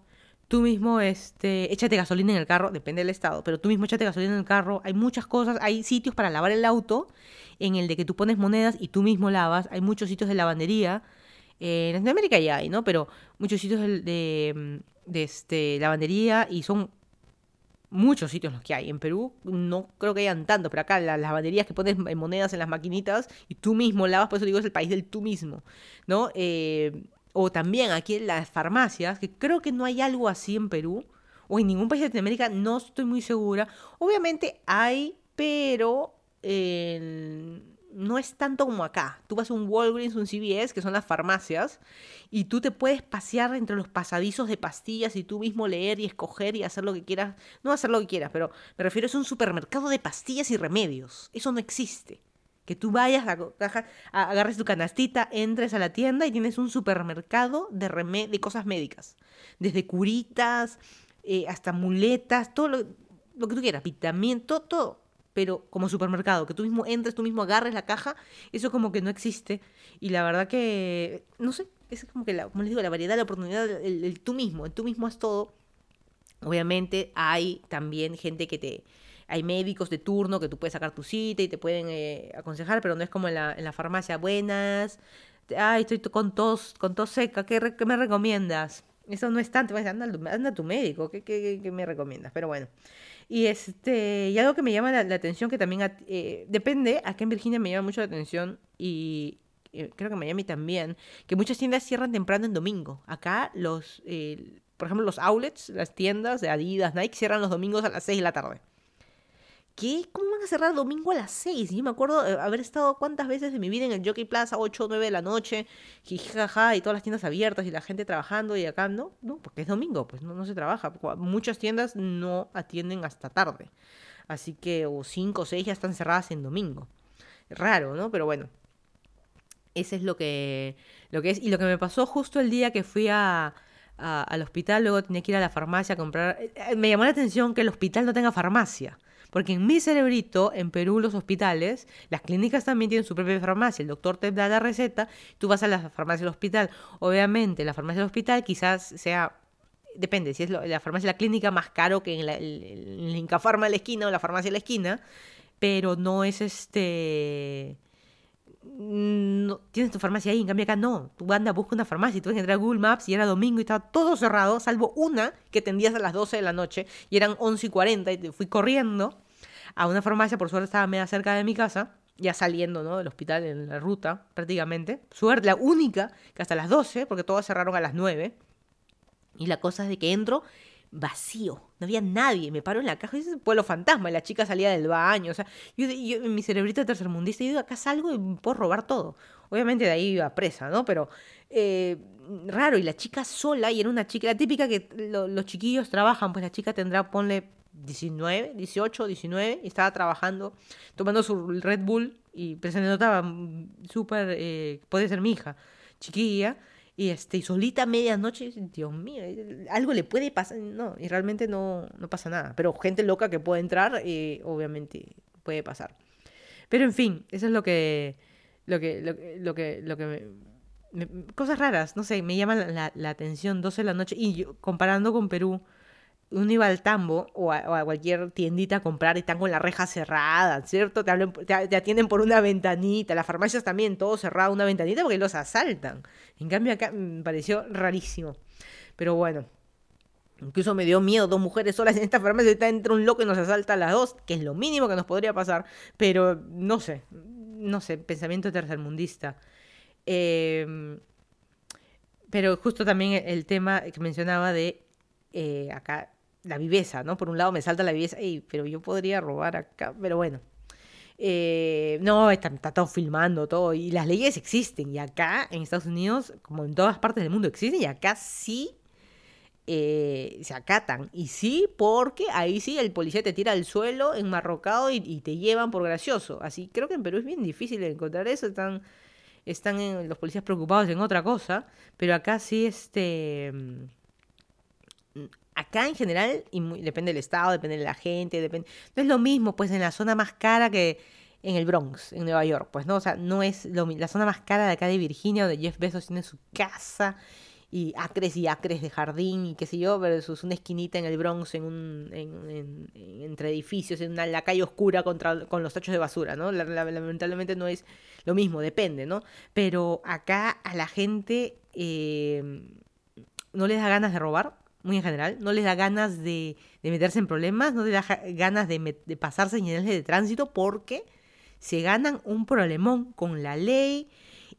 tú mismo este, échate gasolina en el carro, depende del estado, pero tú mismo échate gasolina en el carro. Hay muchas cosas, hay sitios para lavar el auto en el de que tú pones monedas y tú mismo lavas. Hay muchos sitios de lavandería eh, en Latinoamérica ya hay, ¿no? Pero muchos sitios de, de, este, lavandería y son muchos sitios los que hay. En Perú no creo que hayan tantos, pero acá las lavanderías que pones monedas en las maquinitas y tú mismo lavas, por eso digo es el país del tú mismo, ¿no? Eh, o también aquí en las farmacias, que creo que no hay algo así en Perú, o en ningún país de Latinoamérica, no estoy muy segura. Obviamente hay, pero... Eh, no es tanto como acá. Tú vas a un Walgreens, un CVS, que son las farmacias, y tú te puedes pasear entre los pasadizos de pastillas y tú mismo leer y escoger y hacer lo que quieras. No hacer lo que quieras, pero me refiero a un supermercado de pastillas y remedios. Eso no existe. Que tú vayas a agarres tu canastita, entres a la tienda y tienes un supermercado de, de cosas médicas. Desde curitas, eh, hasta muletas, todo lo, que tú quieras, vitamina, todo pero como supermercado, que tú mismo entres, tú mismo agarres la caja, eso como que no existe. Y la verdad que, no sé, es como que, la, como les digo, la variedad, la oportunidad, el, tú mismo, el tú mismo es todo. Obviamente hay también gente que te... Hay médicos de turno que tú puedes sacar tu cita y te pueden eh, aconsejar, pero no es como en la, en la farmacia. Buenas, ay, estoy con tos, con tos seca, ¿qué, qué me recomiendas? Eso no es tanto, anda, anda a tu médico, ¿qué, qué, qué me recomiendas? Pero bueno. Y, este, y algo que me llama la, atención, que también eh, depende, acá en Virginia me llama mucho la atención y creo que en Miami también, que muchas tiendas cierran temprano en domingo. Acá los, eh, por ejemplo, los outlets, las tiendas de Adidas, Nike, cierran los domingos a las 6 de la tarde. ¿Qué? ¿Cómo van a cerrar domingo a las 6? Yo me acuerdo eh, haber estado cuántas veces de mi vida en el Jockey Plaza, 8 o 9 de la noche, jijaja, y todas las tiendas abiertas y la gente trabajando y acá, ¿no? No, porque es domingo, pues no, no se trabaja. Muchas tiendas no atienden hasta tarde. Así que, o 5 o 6 ya están cerradas en domingo. Raro, ¿no? Pero bueno. Ese es lo que, lo que es. Y lo que me pasó justo el día que fui a, al hospital, luego tenía que ir a la farmacia a comprar. Eh, eh, me llamó la atención que el hospital no tenga farmacia. Porque en mi cerebrito, en Perú, los hospitales, las clínicas también tienen su propia farmacia. El doctor te da la receta, tú vas a la farmacia del hospital. Obviamente, la farmacia del hospital quizás sea depende, si es la farmacia de la clínica más caro que en la, Incafarma de la esquina o la farmacia de la esquina, pero no es este... No, tienes tu farmacia ahí, en cambio acá no. Tú andas, busca una farmacia y tú vas a entrar a Google Maps y era domingo y estaba todo cerrado, salvo una que tendías a las 12 de la noche y eran 11 y 40 y te fui corriendo a una farmacia, por suerte estaba media cerca de mi casa, ya saliendo ¿no? del hospital en la ruta prácticamente. Suerte, la única, que hasta las 12, porque todos cerraron a las 9. Y la cosa es de que entro vacío, no había nadie, me paro en la caja y dice pueblo fantasma, y la chica salía del baño, o sea, yo, yo mi cerebrito tercermundista, yo digo, acá salgo y puedo robar todo. Obviamente de ahí iba presa, ¿no? Pero eh, raro, y la chica sola, y era una chica, la típica que los chiquillos trabajan, pues la chica tendrá, ponle 19, 18, 19, y estaba trabajando, tomando su Red Bull, y se notaba súper, eh, puede ser mi hija, chiquilla, y este, solita a medianoche, Dios mío, algo le puede pasar, no, y realmente no, no pasa nada, pero gente loca que puede entrar, eh, obviamente puede pasar. Pero en fin, eso es lo que, lo que, lo, lo que, lo que cosas raras, no sé, me llaman la, atención, 12 de la noche, y comparando con Perú, uno iba al tambo o a, cualquier tiendita a comprar y están con la reja cerrada, ¿cierto? Te, atienden por una ventanita, las farmacias también, todo cerrado, una ventanita porque los asaltan. En cambio acá me pareció rarísimo. Pero bueno, incluso me dio miedo, dos mujeres solas en esta farmacia, está entra un loco y nos asalta a las dos, que es lo mínimo que nos podría pasar, pero no sé, no sé, pensamiento tercermundista. Em, pero justo también el tema que mencionaba de eh, acá la viveza, ¿no? Por un lado me salta la viveza, pero yo podría robar acá, pero bueno. Eh, no, está, todo filmando todo y las leyes existen y acá en Estados Unidos, como en todas partes del mundo existen y acá sí eh, se acatan. Y sí, porque ahí sí el policía te tira al suelo enmarrocado y, y, te llevan por gracioso. Así creo que en Perú es bien difícil encontrar eso. Están, están los policías preocupados en otra cosa. Pero acá sí, este acá en general, y depende del estado, depende de la gente, depende, no es lo mismo pues en la zona más cara que en el Bronx, en Nueva York, pues no, o sea, no es lo, la zona más cara de acá de Virginia, donde Jeff Bezos tiene su casa y acres y acres de jardín y qué sé yo, versus una esquinita en el Bronx, en un, en, entre edificios, en una, la calle oscura contra, con los tachos de basura, ¿no? lamentablemente no es lo mismo, depende, ¿no? Pero acá a la gente eh, no les da ganas de robar, muy en general, no les da ganas de, meterse en problemas, no les da ganas de, de señales de tránsito porque se ganan un problemón con la ley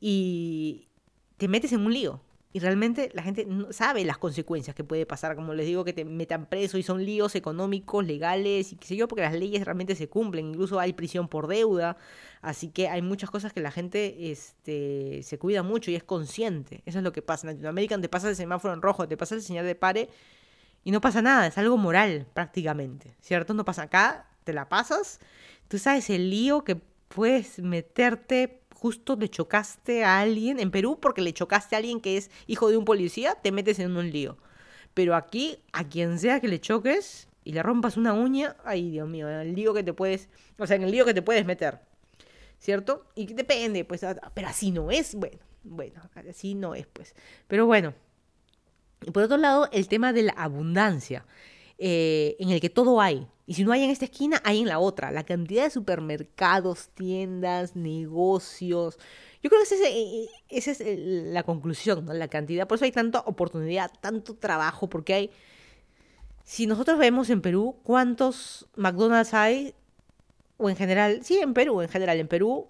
y te metes en un lío. Y realmente la gente no sabe las consecuencias que puede pasar, como les digo, que te metan preso y son líos económicos, legales y qué sé yo, porque las leyes realmente se cumplen, incluso hay prisión por deuda, así que hay muchas cosas que la gente este, se cuida mucho y es consciente. Eso es lo que pasa. En Latinoamérica te pasa el semáforo en rojo, te pasa el señal de pare y no pasa nada, es algo moral prácticamente, ¿cierto? No pasa acá, te la pasas, tú sabes el lío que puedes meterte justo le chocaste a alguien, en Perú porque le chocaste a alguien que es hijo de un policía, te metes en un lío. Pero aquí, a quien sea que le choques y le rompas una uña, ay Dios mío, en el lío que te puedes, o sea, en el lío que te puedes meter. ¿Cierto? Y depende, pues, ah, pero así no es, bueno, bueno, así no es, pues. Pero bueno. Y por otro lado, el tema de la abundancia. Eh, en el que todo hay. Y si no hay en esta esquina, hay en la otra. La cantidad de supermercados, tiendas, negocios. Yo creo que eh, esa es, la conclusión, ¿no? La cantidad. Por eso hay tanta oportunidad, tanto trabajo, porque hay... Si nosotros vemos en Perú cuántos McDonald's hay, o en general, sí, en Perú, en general, en Perú,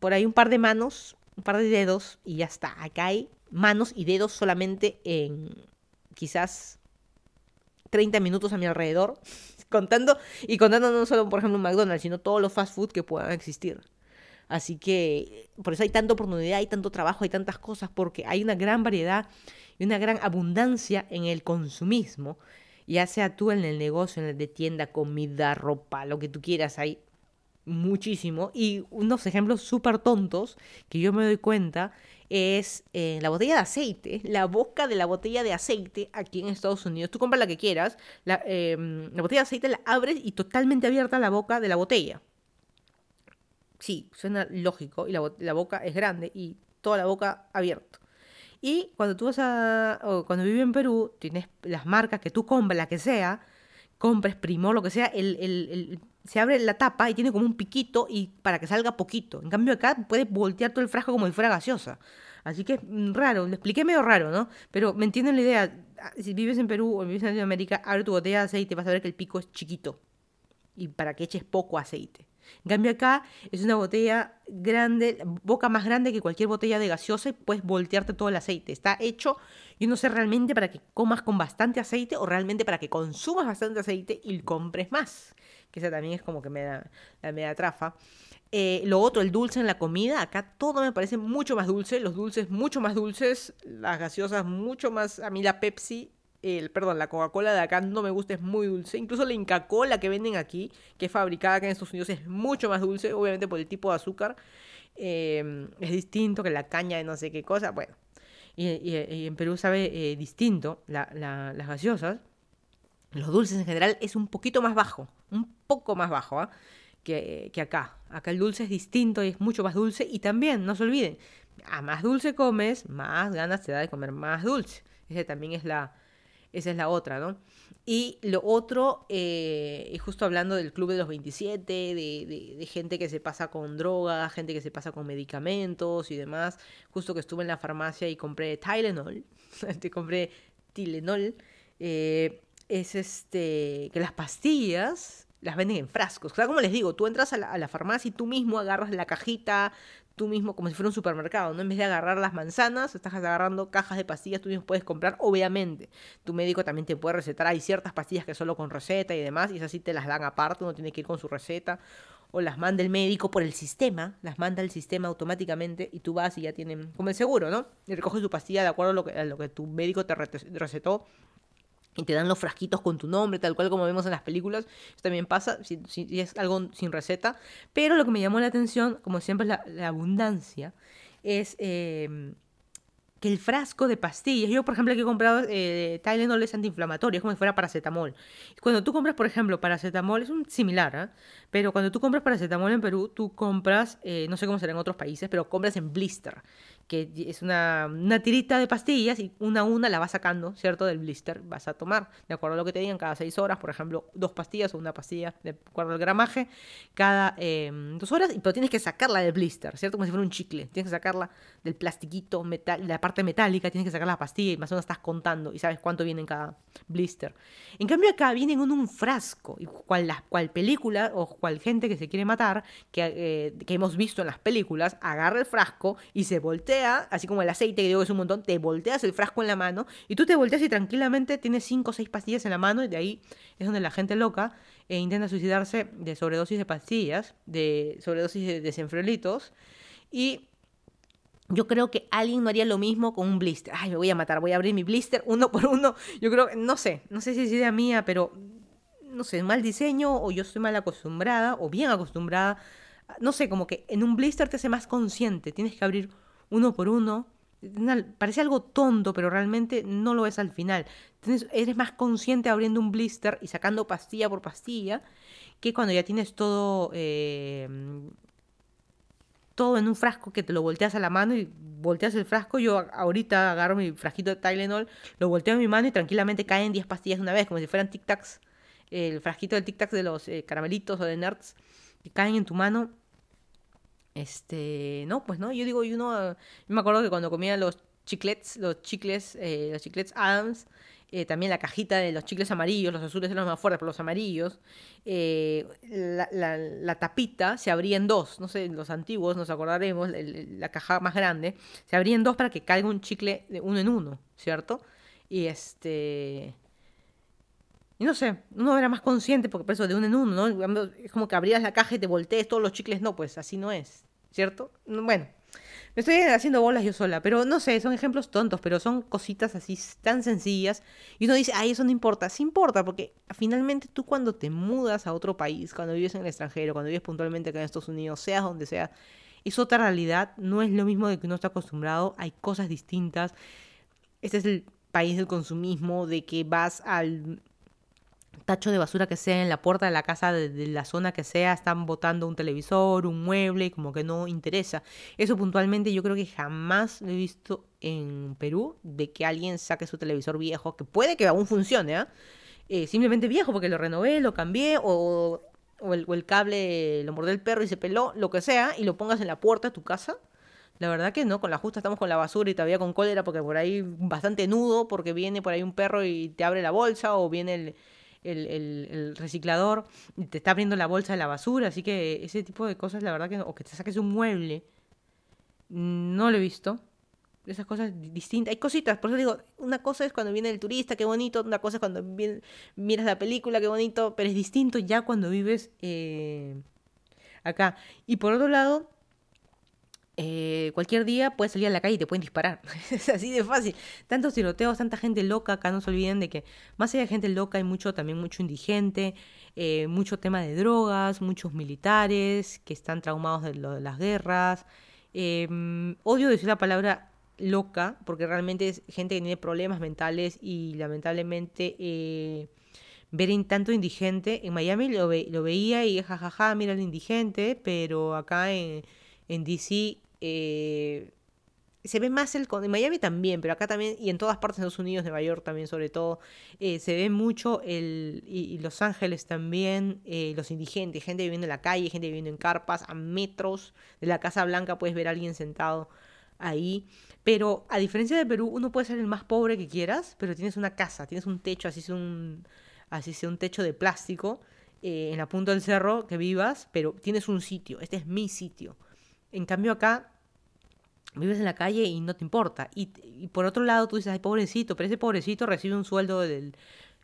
por ahí un par de manos, un par de dedos, y ya está. Acá hay manos y dedos solamente en quizás 30 minutos a mi alrededor, contando, y contando no solo, por ejemplo, un McDonald's, sino todos los fast food que puedan existir. Así que por eso hay tanta oportunidad, hay tanto trabajo, hay tantas cosas, porque hay una gran variedad y una gran abundancia en el consumismo, ya sea tú en el negocio, en el de tienda, comida, ropa, lo que tú quieras, hay muchísimo. Y unos ejemplos súper tontos que yo me doy cuenta es eh, la botella de aceite, la boca de la botella de aceite aquí en Estados Unidos. Tú compras la que quieras, la, em, la botella de aceite la abres y totalmente abierta la boca de la botella. Sí, suena lógico y la, la boca es grande y toda la boca abierta. Y cuando tú vas a. cuando vives en Perú, tienes las marcas que tú compras, la que sea, compres Primor, lo que sea, el, el, se abre la tapa y tiene como un piquito y para que salga poquito. En cambio acá puedes voltear todo el frasco como si fuera gaseosa. Así que mm, raro, lo expliqué medio raro, ¿no? Pero me entienden la idea. Ah, si vives en Perú o vives en Latinoamérica, abre tu botella de aceite y vas a ver que el pico es chiquito. y para que eches poco aceite. En cambio acá es una botella grande, boca más grande que cualquier botella de gaseosa y puedes voltearte todo el aceite. Está hecho, yo no sé realmente para que comas con bastante aceite o realmente para que consumas bastante aceite y compres más. Que esa también es como que me da la media trafa. Eh, lo otro, el dulce en la comida, acá todo me parece mucho más dulce, los dulces mucho más dulces, las gaseosas mucho más, a mí la Pepsi perdón, la Coca-Cola de acá no me gusta, es muy dulce. Incluso la Inca Cola que venden aquí, que es fabricada acá en Estados Unidos, es mucho más dulce, obviamente por el tipo de azúcar. Em, es distinto que la caña de no sé qué cosa. Bueno, y, en Perú sabe eh, distinto las gaseosas. Los dulces en general es un poquito más bajo, un poco más bajo que, que acá. Acá el dulce es distinto y es mucho más dulce. Y también, no se olviden, a más dulce comes, más ganas te da de comer más dulce. Esa también es la, esa es la otra, ¿no? Y lo otro, eh, y justo hablando del Club de los 27, de, gente que se pasa con drogas, gente que se pasa con medicamentos y demás, justo que estuve en la farmacia y compré Tylenol, te compré Tylenol, eh, es este, que las pastillas las venden en frascos. O sea, como les digo, tú entras a la, a la, farmacia y tú mismo agarras la cajita, tú mismo como si fuera un supermercado, ¿no? En vez de agarrar las manzanas, estás agarrando cajas de pastillas, tú mismo puedes comprar, obviamente. Tu médico también te puede recetar, hay ciertas pastillas que solo con receta y demás, y esas sí te las dan aparte, uno tiene que ir con su receta, o las manda el médico por el sistema, las manda el sistema automáticamente, y tú vas y ya tienen, como el seguro, ¿no? Y recoges tu pastilla de acuerdo a lo que, a lo que tu médico te recetó y te dan los frasquitos con tu nombre, tal cual como vemos en las películas. Eso también pasa si, es algo sin receta. Pero lo que me llamó la atención, como siempre, es la, abundancia. Es eh, que el frasco de pastillas, yo por ejemplo aquí he comprado eh, Tylenol es antiinflamatorio, es como si fuera paracetamol. Cuando tú compras, por ejemplo, paracetamol, es un similar, ¿eh? pero cuando tú compras paracetamol en Perú, tú compras, eh, no sé cómo será en otros países, pero compras en blister que es una, una, tirita de pastillas y una a una la vas sacando, ¿cierto? Del blister, vas a tomar, de acuerdo a lo que te digan, cada seis horas, por ejemplo, dos pastillas o una pastilla, de acuerdo al gramaje, cada em, dos horas, pero tienes que sacarla del blister, ¿cierto? Como si fuera un chicle, tienes que sacarla del plastiquito, metal, la parte metálica, tienes que sacar la pastilla y más o menos estás contando y sabes cuánto viene en cada blister. En cambio acá vienen en un frasco, y cual, cual película o cual gente que se quiere matar, que, eh, que hemos visto en las películas, agarra el frasco y se voltea así como el aceite que digo que es un montón, te volteas el frasco en la mano y tú te volteas y tranquilamente tienes 5 o 6 pastillas en la mano y de ahí es donde la gente loca eh, intenta suicidarse de sobredosis de pastillas, de sobredosis de desenfriolitos y yo creo que alguien no haría lo mismo con un blister. Ay, me voy a matar, voy a abrir mi blister uno por uno. Yo creo, no sé, no sé si es idea mía, pero no sé, mal diseño o yo estoy mal acostumbrada o bien acostumbrada. No sé, como que en un blister te hace más consciente. Tienes que abrir uno por uno. Parece algo tonto, pero realmente no lo es al final. eres más consciente abriendo un blister y sacando pastilla por pastilla que cuando ya tienes todo, eh, todo en un frasco que te lo volteas a la mano y volteas el frasco. Yo ahorita agarro mi frasquito de Tylenol, lo volteo en mi mano y tranquilamente caen 10 pastillas de una vez, como si fueran Tic Tacs. El frasquito del Tic Tacs de los eh, caramelitos o de Nerds que caen en tu mano este, no, pues no, yo digo, yo no, yo me acuerdo que cuando comía los chiclets, los chicles, eh, los chiclets Adams, eh, también la cajita de los chicles amarillos, los azules eran los más fuertes, pero los amarillos, eh, la, la, tapita se abría en dos, no sé, los antiguos nos acordaremos, la caja más grande, se abría en dos para que caiga un chicle de uno en uno, ¿cierto? Y este... Y no sé, uno era más consciente porque por eso de uno en uno, ¿no? Es como que abrías la caja y te voltees todos los chicles, no, pues así no es. ¿cierto? Bueno, me estoy haciendo bolas yo sola, pero no sé, son ejemplos tontos, pero son cositas así tan sencillas. Y uno dice, ay, eso no importa. Sí importa, porque finalmente tú cuando te mudas a otro país, cuando vives en el extranjero, cuando vives puntualmente acá en Estados Unidos, seas donde sea, es otra realidad, no es lo mismo de que uno está acostumbrado, hay cosas distintas. Este es el país del consumismo, de que vas al tacho de basura que sea en la puerta de la casa de, la zona que sea, están botando un televisor, un mueble, como que no interesa. Eso puntualmente yo creo que jamás lo he visto en Perú, de que alguien saque su televisor viejo, que puede que aún funcione, ¿ah? ¿eh? simplemente viejo porque lo renové, lo cambié, o, o, el, el cable lo mordió el perro y se peló, lo que sea, y lo pongas en la puerta de tu casa. La verdad que no, con la justa estamos con la basura y todavía con cólera porque por ahí bastante nudo, porque viene por ahí un perro y te abre la bolsa o viene el, el, reciclador y te está abriendo la bolsa de la basura, así que ese tipo de cosas, la verdad que, o que te saques un mueble, no lo he visto. Esas cosas distintas. Hay cositas, por eso digo, una cosa es cuando viene el turista, qué bonito, una cosa es cuando miras la película, qué bonito, pero es distinto ya cuando vives eh, acá. Y por otro lado, eh, cualquier día puedes salir a la calle y te pueden disparar. es así de fácil. Tantos tiroteos, tanta gente loca. Acá no se olviden de que más allá de gente loca hay mucho, también mucho indigente, eh, mucho tema de drogas, muchos militares que están traumados de, lo de las guerras. Em, odio decir la palabra loca porque realmente es gente que tiene problemas mentales y lamentablemente eh, ver en tanto indigente. En Miami lo, lo veía y jajaja, mira el indigente, pero acá en, en DC eh, se ve más el... En Miami también, pero acá también, y en todas partes de Estados Unidos, Nueva York también sobre todo, eh, se ve mucho el... Y, Los Ángeles también, eh, los indigentes, gente viviendo en la calle, gente viviendo en carpas, a metros de la Casa Blanca puedes ver a alguien sentado ahí. Pero a diferencia de Perú, uno puede ser el más pobre que quieras, pero tienes una casa, tienes un techo, así sea un, así sea un techo de plástico en la punta del cerro que vivas, pero tienes un sitio, este es mi sitio. En cambio acá vives en la calle y no te importa. Y, por otro lado tú dices, ay, pobrecito, pero ese pobrecito recibe un sueldo del,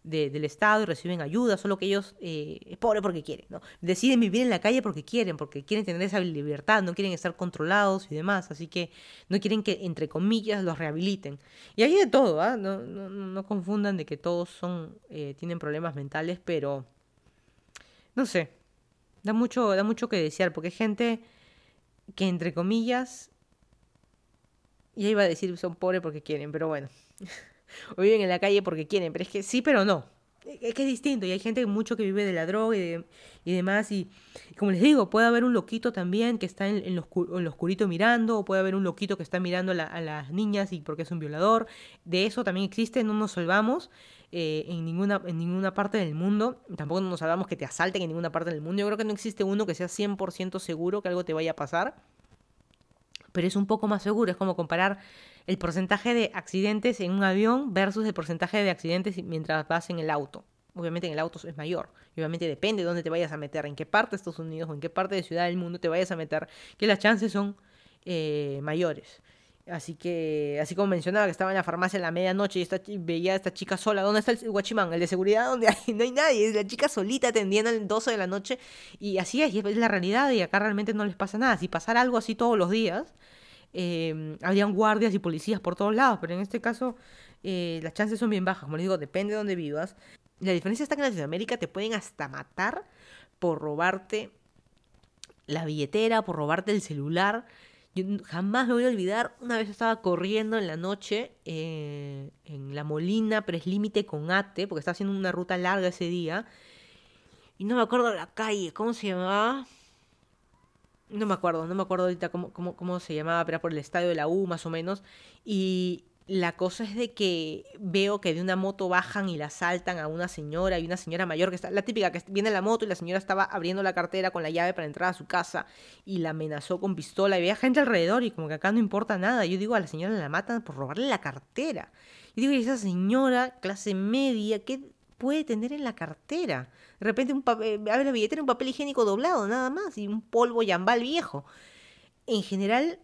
del Estado y reciben ayuda, solo que ellos eh, es pobre porque quieren, ¿no? Deciden vivir en la calle porque quieren, porque quieren tener esa libertad, no quieren estar controlados y demás, así que no quieren que, entre comillas, los rehabiliten. Y hay de todo, ¿ah? No, no, no, confundan de que todos son, eh, tienen problemas mentales, pero, no sé, da mucho, da mucho que desear, porque hay gente que entre comillas, ya iba a decir son pobres porque quieren, pero bueno, o viven en la calle porque quieren, pero es que sí, pero no. Es que es distinto y hay gente mucho que vive de la droga y, y demás y, como les digo, puede haber un loquito también que está en, en, lo, oscurito mirando o puede haber un loquito que está mirando a, las niñas y porque es un violador. De eso también existe, no nos salvamos eh, en, ninguna, en ninguna parte del mundo. Tampoco nos salvamos que te asalten en ninguna parte del mundo. Yo creo que no existe uno que sea 100% seguro que algo te vaya a pasar pero es un poco más seguro. Es como comparar el porcentaje de accidentes en un avión versus el porcentaje de accidentes mientras vas en el auto. Obviamente en el auto es mayor. Y obviamente depende de dónde te vayas a meter, en qué parte de Estados Unidos o en qué parte de ciudad del mundo te vayas a meter, que las chances son eh, mayores. Así que, así como mencionaba que estaba en la farmacia en la medianoche y esta, veía a esta chica sola. ¿Dónde está el guachimán? El de seguridad, donde hay, no hay nadie. Es la chica solita atendiendo a las 12 de la noche. Y así es, y es la realidad. Y acá realmente no les pasa nada. Si pasara algo así todos los días, eh, habrían guardias y policías por todos lados. Pero en este caso, eh, las chances son bien bajas. Como les digo, depende de dónde vivas. La diferencia está que en Latinoamérica te pueden hasta matar por robarte la billetera, por robarte el celular. Yo jamás me voy a olvidar, una vez estaba corriendo en la noche eh, en La Molina, pero con Ate, porque estaba haciendo una ruta larga ese día. Y no me acuerdo la calle, ¿cómo se llamaba? No me acuerdo, no me acuerdo ahorita cómo, cómo, cómo se llamaba, pero era por el estadio de la U más o menos. Y la cosa es de que veo que de una moto bajan y la saltan a una señora y una señora mayor que está, la típica que viene la moto y la señora estaba abriendo la cartera con la llave para entrar a su casa y la amenazó con pistola y había gente alrededor y como que acá no importa nada. Yo digo, a la señora la matan por robarle la cartera. Y digo, y esa señora, clase media, ¿qué puede tener en la cartera? De repente un papel, abre la billetera, un papel higiénico doblado, nada más, y un polvo yambal viejo. En general,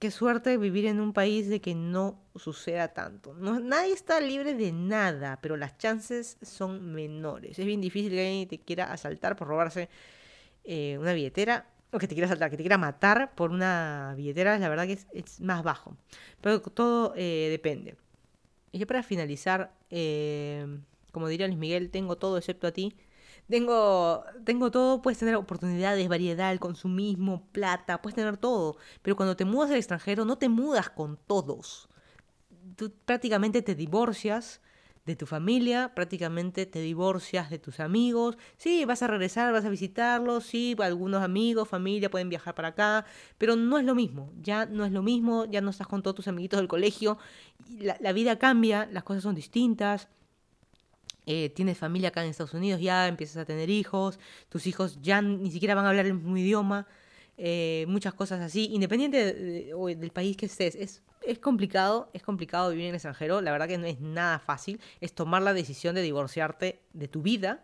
qué suerte vivir en un país de que no suceda tanto. No, nadie está libre de nada, pero las chances son menores. Es bien difícil que alguien te quiera asaltar por robarse eh, una billetera, o que te quiera asaltar, que te quiera matar por una billetera, la verdad que es, más bajo. Pero todo eh, depende. Y ya para finalizar, eh, como diría Luis Miguel, tengo todo excepto a ti. Tengo, tengo todo, puedes tener oportunidades, variedad, el consumismo, plata, puedes tener todo. Pero cuando te mudas al extranjero, no te mudas con todos. Tú prácticamente te divorcias de tu familia, prácticamente te divorcias de tus amigos. Sí, vas a regresar, vas a visitarlos, sí, algunos amigos, familia pueden viajar para acá, pero no es lo mismo, ya no es lo mismo, ya no estás con todos tus amiguitos del colegio, la, la vida cambia, las cosas son distintas eh, tienes familia acá en Estados Unidos, ya empiezas a tener hijos, tus hijos ya ni siquiera van a hablar el mismo idioma, eh, muchas cosas así, independiente del país que estés, es, es complicado, es complicado vivir en el extranjero, la verdad que no es nada fácil, es tomar la decisión de divorciarte de tu vida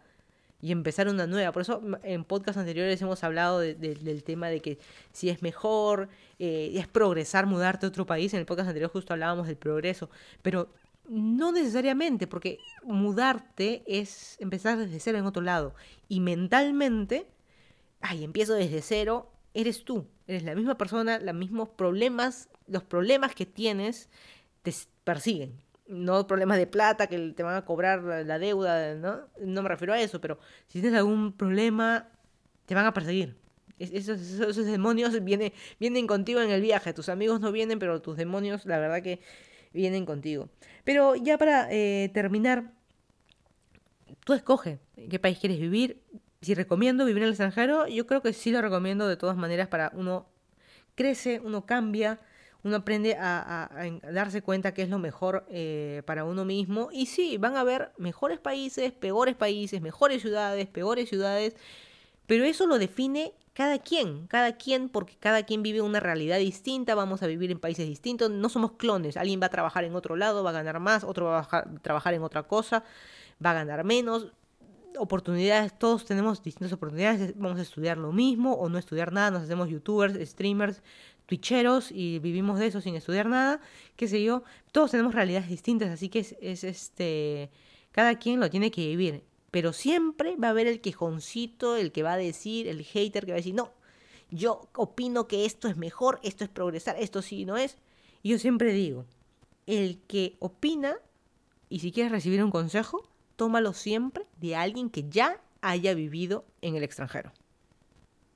y empezar una nueva. Por eso en podcasts anteriores hemos hablado del tema de que si es mejor, eh, es progresar, mudarte a otro país. En el podcast anterior justo hablábamos del progreso, pero no necesariamente, porque mudarte es empezar desde cero en otro lado. Y mentalmente, ay, empiezo desde cero, eres tú, eres la misma persona, los mismos problemas, los problemas que tienes te persiguen no problemas de plata que te van a cobrar la, deuda, ¿no? No me refiero a eso, pero si tienes algún problema, te van a perseguir. esos, demonios vienen, vienen contigo en el viaje. Tus amigos no vienen, pero tus demonios, la verdad que vienen contigo. Pero ya para eh, terminar, tú escoge qué país quieres vivir. Si recomiendo vivir en el extranjero, yo creo que sí lo recomiendo de todas maneras para uno crece, uno cambia uno aprende a, darse cuenta que es lo mejor eh, para uno mismo. Y sí, van a haber mejores países, peores países, mejores ciudades, peores ciudades, pero eso lo define cada quien, cada quien, porque cada quien vive una realidad distinta, vamos a vivir en países distintos, no somos clones, alguien va a trabajar en otro lado, va a ganar más, otro va a trabajar en otra cosa, va a ganar menos, oportunidades, todos tenemos distintas oportunidades, vamos a estudiar lo mismo o no estudiar nada, nos hacemos youtubers, streamers, twitcheros y vivimos de eso sin estudiar nada, qué sé yo, todos tenemos realidades distintas, así que es, este, cada quien lo tiene que vivir, pero siempre va a haber el quejoncito, el que va a decir, el hater que va a decir, no, yo opino que esto es mejor, esto es progresar, esto sí no es, y yo siempre digo, el que opina, y si quieres recibir un consejo, tómalo siempre de alguien que ya haya vivido en el extranjero.